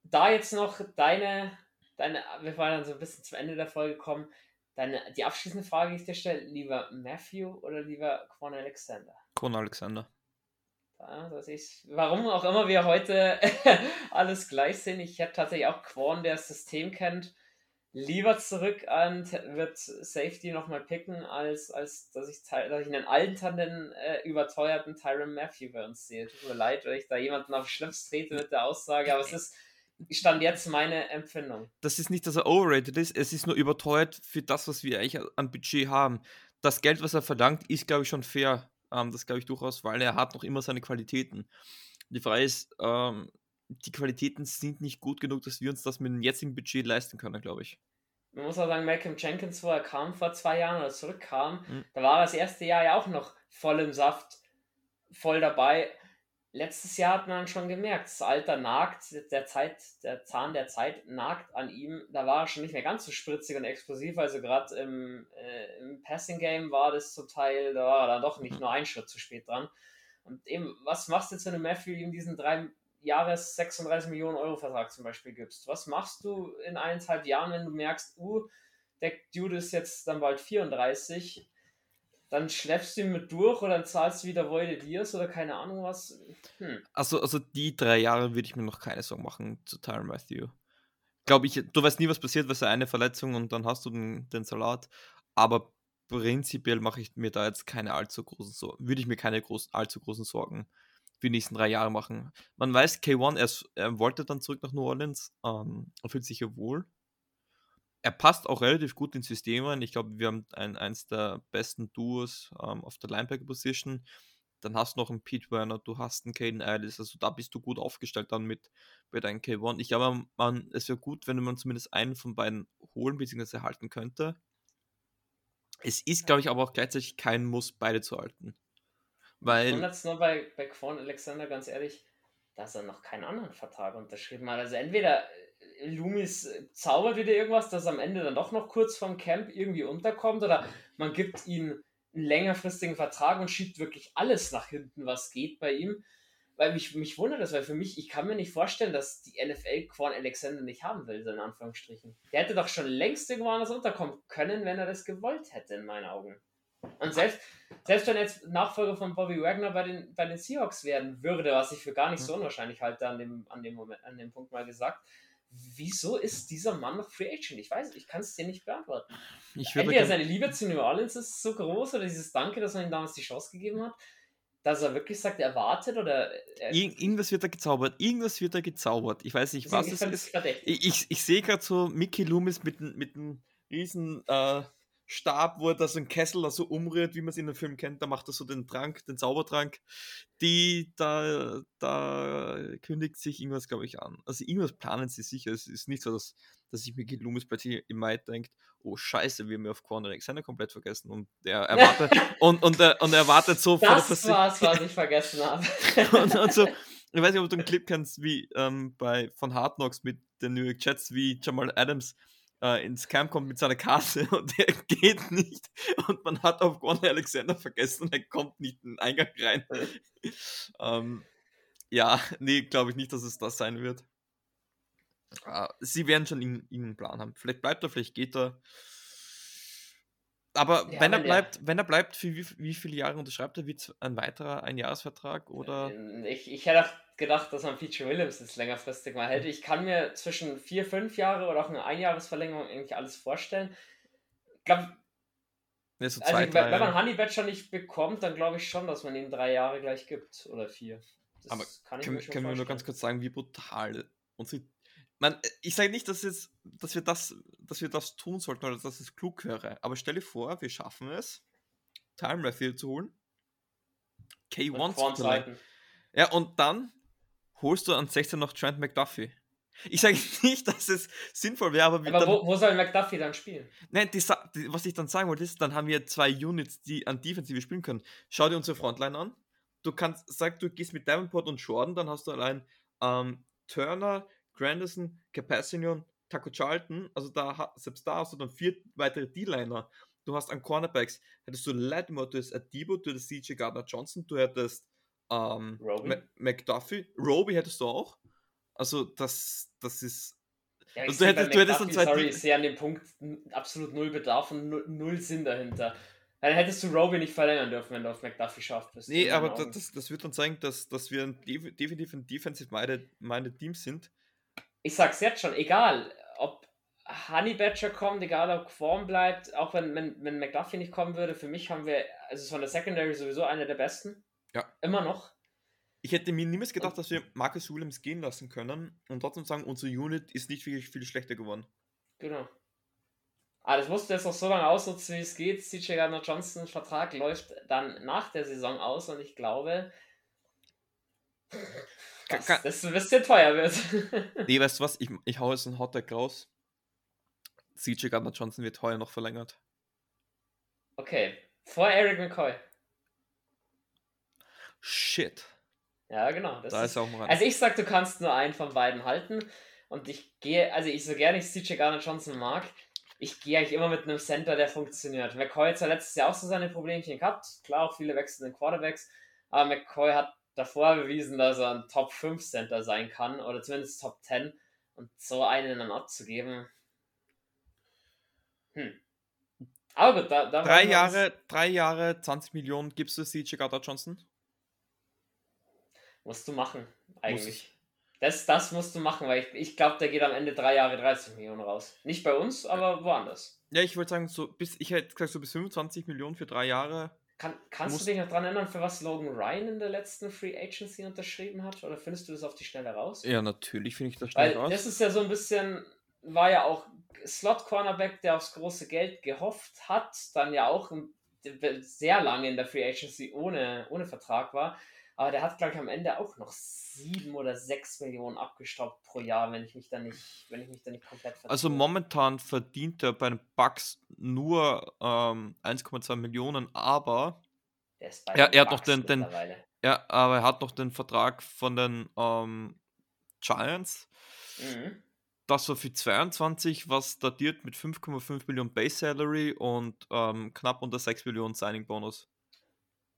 A: Da jetzt noch deine, deine, wir waren dann so ein bisschen zum Ende der Folge gekommen. Deine, die abschließende Frage, die ich dir stelle, lieber Matthew oder lieber Quan Alexander?
B: Quan Alexander.
A: Das ist, warum auch immer wir heute alles gleich sehen. Ich hätte tatsächlich auch Quan, der das System kennt, lieber zurück an wird Safety nochmal picken, als, als dass, ich, dass ich einen alternden, äh, überteuerten Tyron Matthew bei uns sehe. Tut mir leid, weil ich da jemanden auf Schlips trete mit der Aussage, aber es ist stand jetzt meine Empfindung.
B: Das ist nicht, dass er overrated ist, es ist nur überteuert für das, was wir eigentlich an Budget haben. Das Geld, was er verlangt, ist, glaube ich, schon fair. Ähm, das glaube ich durchaus, weil er hat noch immer seine Qualitäten. Die Frage ist, ähm, die Qualitäten sind nicht gut genug, dass wir uns das mit dem jetzigen Budget leisten können, glaube ich.
A: Man muss auch sagen, Malcolm Jenkins, wo er kam vor zwei Jahren oder zurückkam, mhm. da war er das erste Jahr ja auch noch voll im Saft, voll dabei. Letztes Jahr hat man schon gemerkt, das Alter nagt, der, Zeit, der Zahn der Zeit nagt an ihm. Da war er schon nicht mehr ganz so spritzig und explosiv. Also gerade im, äh, im Passing Game war das zum Teil, da war er dann doch nicht nur einen Schritt zu spät dran. Und eben, was machst du jetzt, wenn du Matthew ihm diesen drei Jahres 36 Millionen Euro Vertrag zum Beispiel gibst. Was machst du in eineinhalb Jahren, wenn du merkst, uh, der Dude ist jetzt dann bald 34, dann schleppst du ihn mit durch oder dann zahlst du wieder Voide Dias oder keine Ahnung was.
B: Hm. Also, also die drei Jahre würde ich mir noch keine Sorgen machen zu Tyron Matthew. Glaube ich, du weißt nie, was passiert, was eine Verletzung und dann hast du den, den Salat. Aber prinzipiell mache ich mir da jetzt keine allzu großen Sorgen, würde ich mir keine groß, allzu großen Sorgen für die nächsten drei Jahre machen. Man weiß, K1, er, er wollte dann zurück nach New Orleans, ähm, er fühlt sich hier wohl. Er passt auch relativ gut ins System rein. Ich glaube, wir haben ein, eins der besten Duos ähm, auf der Linebacker-Position. Dann hast du noch einen Pete Werner, du hast einen Caden Ellis, also da bist du gut aufgestellt dann mit, mit einem K1. Ich glaube, man, es wäre gut, wenn man zumindest einen von beiden holen bzw. halten könnte. Es ist, glaube ich, aber auch gleichzeitig kein Muss, beide zu halten.
A: Weil. Wundert nur bei, bei Quan Alexander ganz ehrlich, dass er noch keinen anderen Vertrag unterschrieben hat. Also entweder Loomis äh, zaubert wieder irgendwas, dass er am Ende dann doch noch kurz vom Camp irgendwie unterkommt, oder man gibt ihm einen längerfristigen Vertrag und schiebt wirklich alles nach hinten, was geht bei ihm. Weil mich, mich wundert das, weil für mich, ich kann mir nicht vorstellen, dass die NFL Quan Alexander nicht haben will, so in Anführungsstrichen. Der hätte doch schon längst irgendwo anders unterkommen können, wenn er das gewollt hätte, in meinen Augen. Und selbst, selbst wenn jetzt Nachfolger von Bobby Wagner bei den, bei den Seahawks werden würde, was ich für gar nicht so unwahrscheinlich halte an dem, an dem Moment, an dem Punkt mal gesagt, wieso ist dieser Mann noch Free Agent? Ich weiß, ich kann es dir nicht beantworten. Ich Entweder seine Liebe zu New Orleans ist so groß oder dieses Danke, dass man ihm damals die Chance gegeben hat, dass er wirklich sagt, er wartet oder.
B: Er irgendwas wird er gezaubert. Irgendwas wird er gezaubert. Ich weiß nicht, was es ist. Ich, ich, ich sehe gerade so Mickey Loomis mit, mit einem riesen äh, Stab, wo er da so einen Kessel da so umrührt, wie man es in dem Film kennt, da macht er so den Trank, den Zaubertrank. Die, da, da kündigt sich irgendwas, glaube ich, an. Also irgendwas planen sie sicher. Es ist nicht so, dass, dass ich mir Loomis plötzlich im Mai denkt, oh scheiße, wir haben ja auf Corner Alexander komplett vergessen und er erwartet und, und, er, und er erwartet so
A: Das war's, was ich vergessen habe.
B: und, und so, ich weiß nicht, ob du einen Clip kennst, wie ähm, bei von Hard Knocks mit den New York Jets, wie Jamal Adams äh, ins Camp kommt mit seiner Karte und er geht nicht und man hat auf Gordon Alexander vergessen und er kommt nicht in den Eingang rein. ähm, ja, nee, glaube ich nicht, dass es das sein wird. Äh, sie werden schon einen Plan haben. Vielleicht bleibt er, vielleicht geht er. Aber ja, wenn er bleibt, wenn er bleibt, für wie, wie viele Jahre unterschreibt er? Wird ein weiterer Einjahresvertrag oder?
A: Äh, ich, ich hätte gedacht, dass man Feature Williams jetzt längerfristig mal hält. Ich kann mir zwischen vier, fünf Jahre oder auch eine Einjahresverlängerung eigentlich alles vorstellen. Ich glaube, ja, so also, wenn, man Honey Badger nicht bekommt, dann glaube ich schon, dass man ihm drei Jahre gleich gibt oder vier.
B: Das Aber kann können, können wir nur ganz kurz sagen, wie brutal unsere man, ich sage nicht, dass, jetzt, dass, wir das, dass wir das tun sollten oder dass es klug wäre, aber stell dir vor, wir schaffen es, Time Refill zu holen, K1 zu holen. Ja, und dann holst du an 16 noch Trent McDuffie. Ich sage nicht, dass es sinnvoll wäre, aber,
A: aber dann, wo, wo, soll McDuffie dann spielen?
B: Nein, die, die, was ich dann sagen wollte, ist, dann haben wir zwei Units, die an Defensive spielen können. Schau dir unsere Frontline an. Du kannst, sag, du gehst mit Davenport und Jordan, dann hast du allein ähm, Turner, Grandison, Capassignon, Taco Charlton, also da, selbst da hast du dann vier weitere D-Liner. Du hast an Cornerbacks, hättest du Lattimore, du hättest Adibo, du hättest CJ Gardner Johnson, du hättest Ähm, McDuffie. Roby hättest du auch. Also, das, das ist.
A: Ja, ich
B: Also, du hättest- du hättest dann zwei
A: sorry, ich sehe an dem Punkt absolut null Bedarf und null, null Sinn dahinter. Dann hättest du Roby nicht verlängern dürfen, wenn du auf McDuffie scharf bist.
B: Nee, aber das, das wird dann zeigen, dass, dass wir ein def definitiv ein defensive-minded Team sind.
A: Ich sag's jetzt schon, egal, ob Honey Badger kommt, egal ob Form bleibt, auch wenn, wenn, wenn McDuffie nicht kommen würde, für mich haben wir, also von der Secondary sowieso eine der besten.
B: Ja.
A: Immer noch.
B: Ich hätte mir niemals gedacht, dass wir Marcus Williams gehen lassen können und trotzdem sagen, unsere Unit ist nicht wirklich viel schlechter geworden.
A: Genau. Ah, das musst du jetzt noch so lange ausnutzen, wie es geht. CJ Gardner Johnson Vertrag läuft dann nach der Saison aus und ich glaube, dass das ein bisschen teuer wird.
B: Nee, weißt du was? Ich, ich hau jetzt einen Hottag raus. CJ Gardner Johnson wird heuer noch verlängert.
A: okay. Vor Eric McCoy.
B: Shit.
A: Ja, genau. Das
B: da
A: ist,
B: ist auch mal
A: also ich sag, du kannst nur einen von beiden halten. Und ich gehe, also ich so gerne ich CJ Garner Johnson mag, ich gehe eigentlich immer mit einem Center, der funktioniert. McCoy hat zwar letztes Jahr auch so seine Problemchen gehabt, klar auch viele wechselnde Quarterbacks, aber McCoy hat davor bewiesen, dass er ein Top 5 Center sein kann oder zumindest Top 10 und so einen dann abzugeben. Hm. Aber gut, da, da
B: Drei Jahre, drei Jahre, 20 Millionen gibst du CJ Gardner Johnson?
A: Musst du machen, eigentlich. Das, das musst du machen, weil ich, ich glaube, der geht am Ende drei Jahre 30 Millionen raus. Nicht bei uns, aber woanders.
B: Ja, ich wollte sagen, so bis, ich hätte gesagt, so bis 25 Millionen für drei Jahre.
A: Kann, kannst du dich noch dran erinnern, für was Logan Ryan in der letzten Free Agency unterschrieben hat? Oder findest du das auf die Schnelle raus?
B: Ja, natürlich finde ich das
A: Weil
B: schnell raus.
A: das ist ja so ein bisschen, war ja auch Slot-Cornerback, der aufs große Geld gehofft hat, dann ja auch sehr lange in der Free Agency ohne, ohne Vertrag war. Aber der hat, glaube ich, am Ende auch noch sieben oder sechs Millionen abgestaubt pro Jahr, wenn ich mich da nicht, wenn ich mich da nicht komplett
B: Also
A: vertue.
B: momentan verdient er bei den Bucks nur ähm, 1,2 Millionen, aber
A: Der ist bei
B: Ja, er hat noch den- den- ja, aber er hat noch den Vertrag von den ähm, Giants.
A: Mhm.
B: Das war für 22, was datiert mit 5,5 Millionen Base Salary und ähm, knapp unter 6 Millionen Signing Bonus.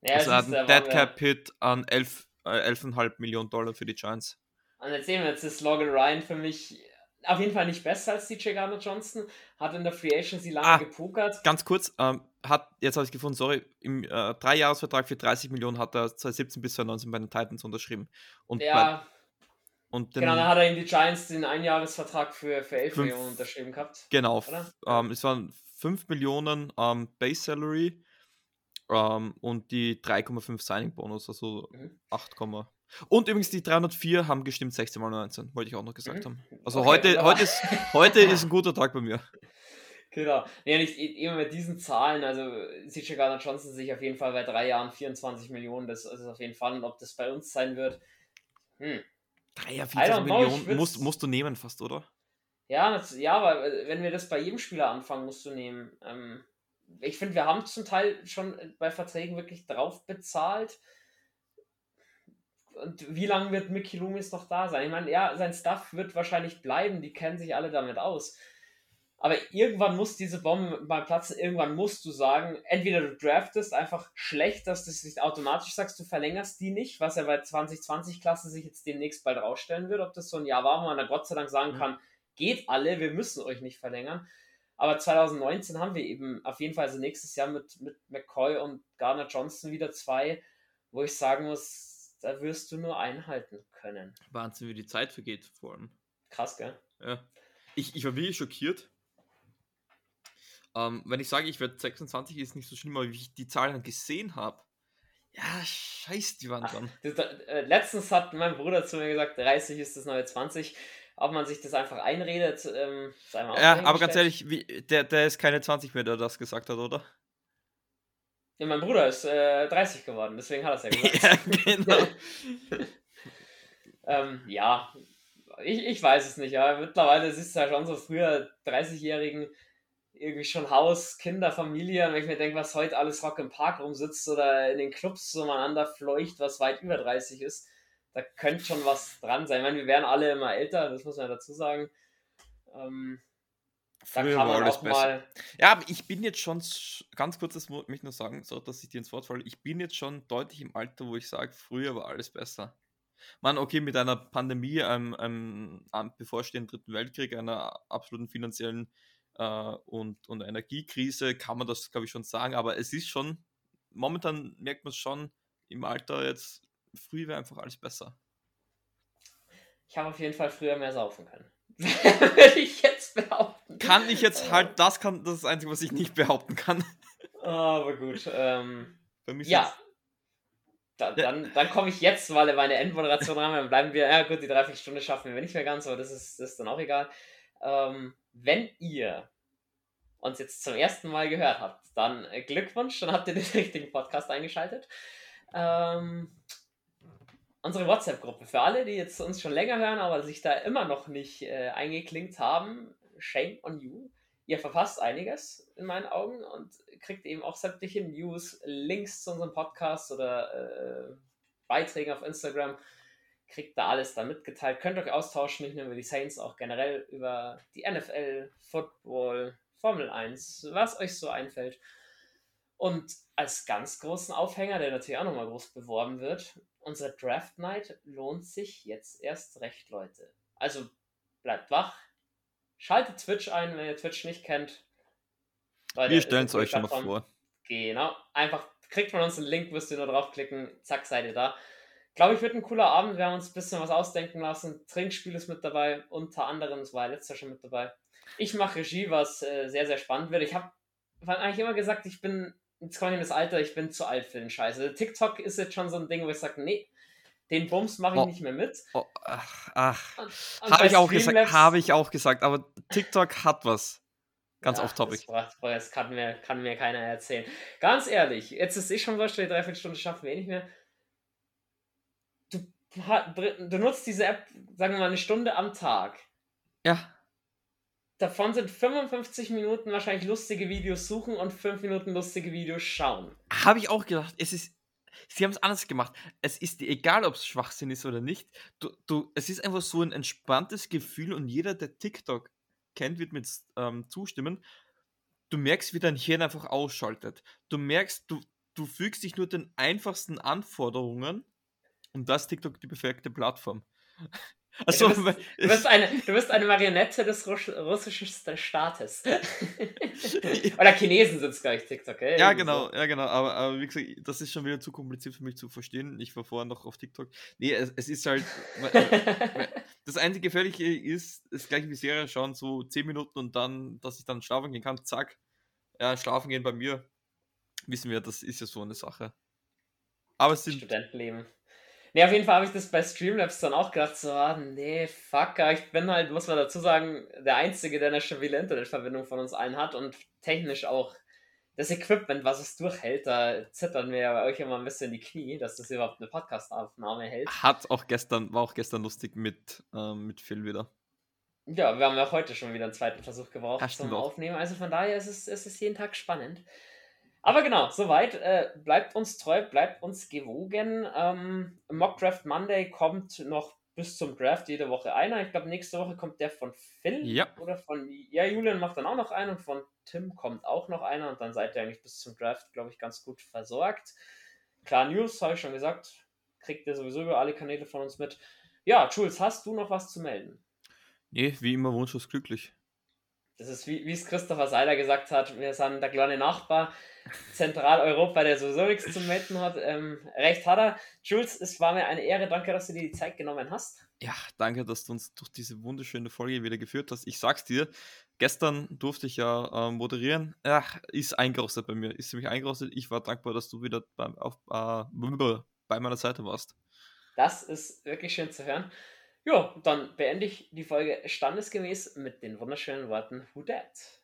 A: Ja,
B: also hat
A: waren
B: Dead Cap Hit an 11, äh, 11,5 Millionen Dollar für die Giants.
A: Und jetzt sehen wir, jetzt ist Logan Ryan für mich auf jeden Fall nicht besser als DJ Garner Johnson. Hat in der Free Agency lange
B: Ah.
A: gepokert.
B: Ganz kurz, ähm, hat, jetzt habe ich gefunden, sorry, im äh, Dreijahresvertrag für 30 Millionen hat er 2017 bis 2019 bei den Titans unterschrieben. Und, bei,
A: Ja,
B: und den,
A: genau, dann hat er ihm die Giants den Einjahresvertrag für, für 11
B: Fünf-
A: Millionen unterschrieben gehabt.
B: Genau, ähm, es waren 5 Millionen ähm, Base Salary ähm, und die 3,5 Signing Bonus, also
A: Mhm.
B: 8, und übrigens die 304 haben gestimmt 16 mal 19, wollte ich auch noch gesagt
A: Mhm.
B: haben. Also
A: Okay,
B: heute, heute, ist, heute ist ein guter Tag bei mir.
A: Genau. Nee, nicht eben mit diesen Zahlen, also CJ Garner Johnson sich auf jeden Fall bei drei Jahren 24 Millionen, das ist auf jeden Fall. Und ob das bei uns sein wird, hm.
B: 43
A: know, ich
B: Millionen
A: würd's-
B: musst, musst du nehmen fast, oder?
A: Ja, das, ja, aber äh, wenn wir das bei jedem Spieler anfangen, musst du nehmen. Ähm, ich finde, wir haben zum Teil schon bei Verträgen wirklich drauf bezahlt. Und wie lange wird Mickey Loomis noch da sein? Ich meine, ja, sein Stuff wird wahrscheinlich bleiben, die kennen sich alle damit aus. Aber irgendwann muss diese Bombe mal platzen, irgendwann musst du sagen, entweder du draftest einfach schlecht, dass du es nicht automatisch sagst, du verlängerst die nicht, was ja bei 2020-Klasse sich jetzt demnächst bald rausstellen wird, ob das so ein Jahr war, wo man dann Gott sei Dank sagen
B: Mhm.
A: kann, geht alle, wir müssen euch nicht verlängern. Aber 2019 haben wir eben auf jeden Fall, also nächstes Jahr mit, mit McCoy und Garner Johnson wieder zwei, wo ich sagen muss, da wirst du nur einhalten können.
B: Wahnsinn, wie die Zeit vergeht, vor allem.
A: Krass, gell?
B: Ja. Ich, ich war wirklich schockiert. Ähm, wenn ich sage, ich werde 26, ist nicht so schlimm, aber wie ich die Zahlen gesehen habe, ja, scheiß die waren
A: Ach,
B: dran.
A: Das, äh, letztens hat mein Bruder zu mir gesagt, 30 ist das neue 20. Ob man sich das einfach einredet, ähm, sei mal
B: Ja, aber ganz ehrlich, wie, der, der ist keine 20 mehr, der das gesagt hat, oder?
A: Ja, mein Bruder ist äh, 30 geworden, deswegen hat er es ja gesagt.
B: ja, genau.
A: ähm, ja, ich, ich weiß es nicht, ja. Mittlerweile siehst du ja schon so früher 30-Jährigen irgendwie schon Haus, Kinder, Familie. Und wenn ich mir denke, was heute alles Rock im Park rumsitzt oder in den Clubs so umeinander fleucht, was weit über 30 ist, da könnte schon was dran sein. Ich meine, wir werden alle immer älter, das muss man ja dazu sagen. Ähm,
B: Früher
A: kann
B: war
A: man
B: alles
A: auch
B: besser.
A: mal.
B: Ja, aber ich bin jetzt schon, ganz kurz, das mu- möchte ich nur sagen, so dass ich dir ins Wort falle, ich bin jetzt schon deutlich im Alter, wo ich sage, früher war alles besser. Man, okay, mit einer Pandemie, einem, einem am bevorstehenden Dritten Weltkrieg, einer absoluten finanziellen äh, und, und Energiekrise kann man das, glaube ich, schon sagen, aber es ist schon, momentan merkt man es schon im Alter jetzt, früher wäre einfach alles besser.
A: Ich habe auf jeden Fall früher mehr saufen können. Würde ich jetzt behaupten.
B: Kann ich jetzt halt, das kann, das ist das Einzige, was ich nicht behaupten kann.
A: Aber gut. Ähm, ja.
B: jetzt-
A: Da, dann dann komme ich jetzt mal in meine Endmoderation rein. Dann bleiben wir, ja gut, die Dreiviertelstunde schaffen wir nicht mehr ganz, aber das ist, das ist dann auch egal. Ähm, wenn ihr uns jetzt zum ersten Mal gehört habt, dann äh, Glückwunsch, dann habt ihr den richtigen Podcast eingeschaltet. Ähm, unsere WhatsApp-Gruppe für alle, die jetzt uns schon länger hören, aber sich da immer noch nicht äh, eingeklinkt haben, shame on you. Ihr verpasst einiges in meinen Augen und kriegt eben auch sämtliche News, Links zu unserem Podcast oder äh, Beiträgen auf Instagram. Kriegt da alles da mitgeteilt. Könnt euch austauschen, nicht nur über die Saints, auch generell über die NFL, Football, Formel 1, was euch so einfällt. Und als ganz großen Aufhänger, der natürlich auch nochmal groß beworben wird, unsere Draft Night lohnt sich jetzt erst recht, Leute. Also bleibt wach, schaltet Twitch ein, wenn ihr Twitch nicht kennt. Leute,
B: Wir stellen es euch schon mal vor.
A: Genau, einfach kriegt von uns einen Link, müsst ihr nur draufklicken, zack, seid ihr da. Glaube ich, wird ein cooler Abend. Wir haben uns ein bisschen was ausdenken lassen. Trinkspiel ist mit dabei, unter anderem, das war ja letztes Jahr schon mit dabei. Ich mache Regie, was äh, sehr, sehr spannend wird. Ich habe eigentlich immer gesagt, ich bin, jetzt komme ich in das Alter, ich bin zu alt für den Scheiß. Also TikTok ist jetzt schon so ein Ding, wo ich sage, nee, den Bums mache ich
B: Oh.
A: nicht mehr mit.
B: Oh, ach, ach. Habe ich auch gesagt, habe ich auch gesagt, aber TikTok hat was. Ganz
A: Ja,
B: off-topic.
A: Das, das kann mir, kann mir keiner erzählen. Ganz ehrlich, jetzt ist eh schon wurscht, die Dreiviertelstunde schaffen wir eh nicht mehr. Du, du nutzt diese App, sagen wir mal, eine Stunde am Tag.
B: Ja,
A: Davon sind 55 Minuten wahrscheinlich lustige Videos suchen und 5 Minuten lustige Videos schauen.
B: habe ich auch gedacht. Es ist, sie haben es anders gemacht. Es ist dir egal, ob es Schwachsinn ist oder nicht. Du, du, es ist einfach so ein entspanntes Gefühl und jeder, der TikTok kennt, wird mit ähm, zustimmen. Du merkst, wie dein Hirn einfach ausschaltet. Du merkst, du, du fügst dich nur den einfachsten Anforderungen und das ist TikTok die perfekte Plattform. Also,
A: du, bist, du, bist eine, du bist eine Marionette des Russ russischen Staates. Oder Chinesen sind es, glaube ich, TikTok. Ey?
B: Ja, genau,
A: so.
B: ja, genau. Aber, aber wie gesagt, das ist schon wieder zu kompliziert für mich zu verstehen. Ich war vorher noch auf TikTok. Nee, es, es ist halt. das einzige Gefährliche ist, das gleiche wie Serie schauen, so 10 Minuten und dann, dass ich dann schlafen gehen kann. Zack. Ja, schlafen gehen bei mir. Wissen wir, das ist ja so eine Sache. Aber es sind.
A: Studentenleben. Nee, auf jeden Fall habe ich das bei Streamlabs dann auch gedacht, so, ah, nee, fuck, ich bin halt, muss man dazu sagen, der Einzige, der eine stabile Internetverbindung von uns allen hat und technisch auch das Equipment, was es durchhält, da zittern wir ja bei euch immer ein bisschen die Knie, dass das überhaupt eine Podcast-Aufnahme hält.
B: Hat auch gestern, war auch gestern lustig mit, ähm, mit Phil wieder.
A: Ja, wir haben ja heute schon wieder einen zweiten Versuch gebraucht
B: stimmt
A: zum. Aufnehmen, also von daher ist es, ist es jeden Tag spannend. Aber genau, soweit. Äh, bleibt uns treu, bleibt uns gewogen. Ähm, Mock Draft Monday kommt noch bis zum Draft jede Woche einer. Ich glaube, nächste Woche kommt der von Phil.
B: Ja.
A: Oder von. Ja, Julian macht dann auch noch einen und von Tim kommt auch noch einer. Und dann seid ihr eigentlich bis zum Draft, glaube ich, ganz gut versorgt. Klar, News, habe ich schon gesagt. Kriegt ihr sowieso über alle Kanäle von uns mit. Ja, Jules, hast du noch was zu melden?
B: Nee, wie immer wunschlos glücklich.
A: Das ist wie wie es Christopher Seiler gesagt hat, wir sind der kleine Nachbar Zentraleuropa, der sowieso nichts zu melden hat. Ähm, recht hat er. Jules, es war mir eine Ehre. Danke, dass du dir die Zeit genommen hast.
B: Ja, danke, dass du uns durch diese wunderschöne Folge wieder geführt hast. Ich sag's dir, gestern durfte ich ja äh, moderieren. Ach, ist eingerostet bei mir, ist ziemlich eingerostet. Ich war dankbar, dass du wieder beim, auf, äh, bei meiner Seite warst.
A: Das ist wirklich schön zu hören. Ja, dann beende ich die Folge standesgemäß mit den wunderschönen Worten Who Dat?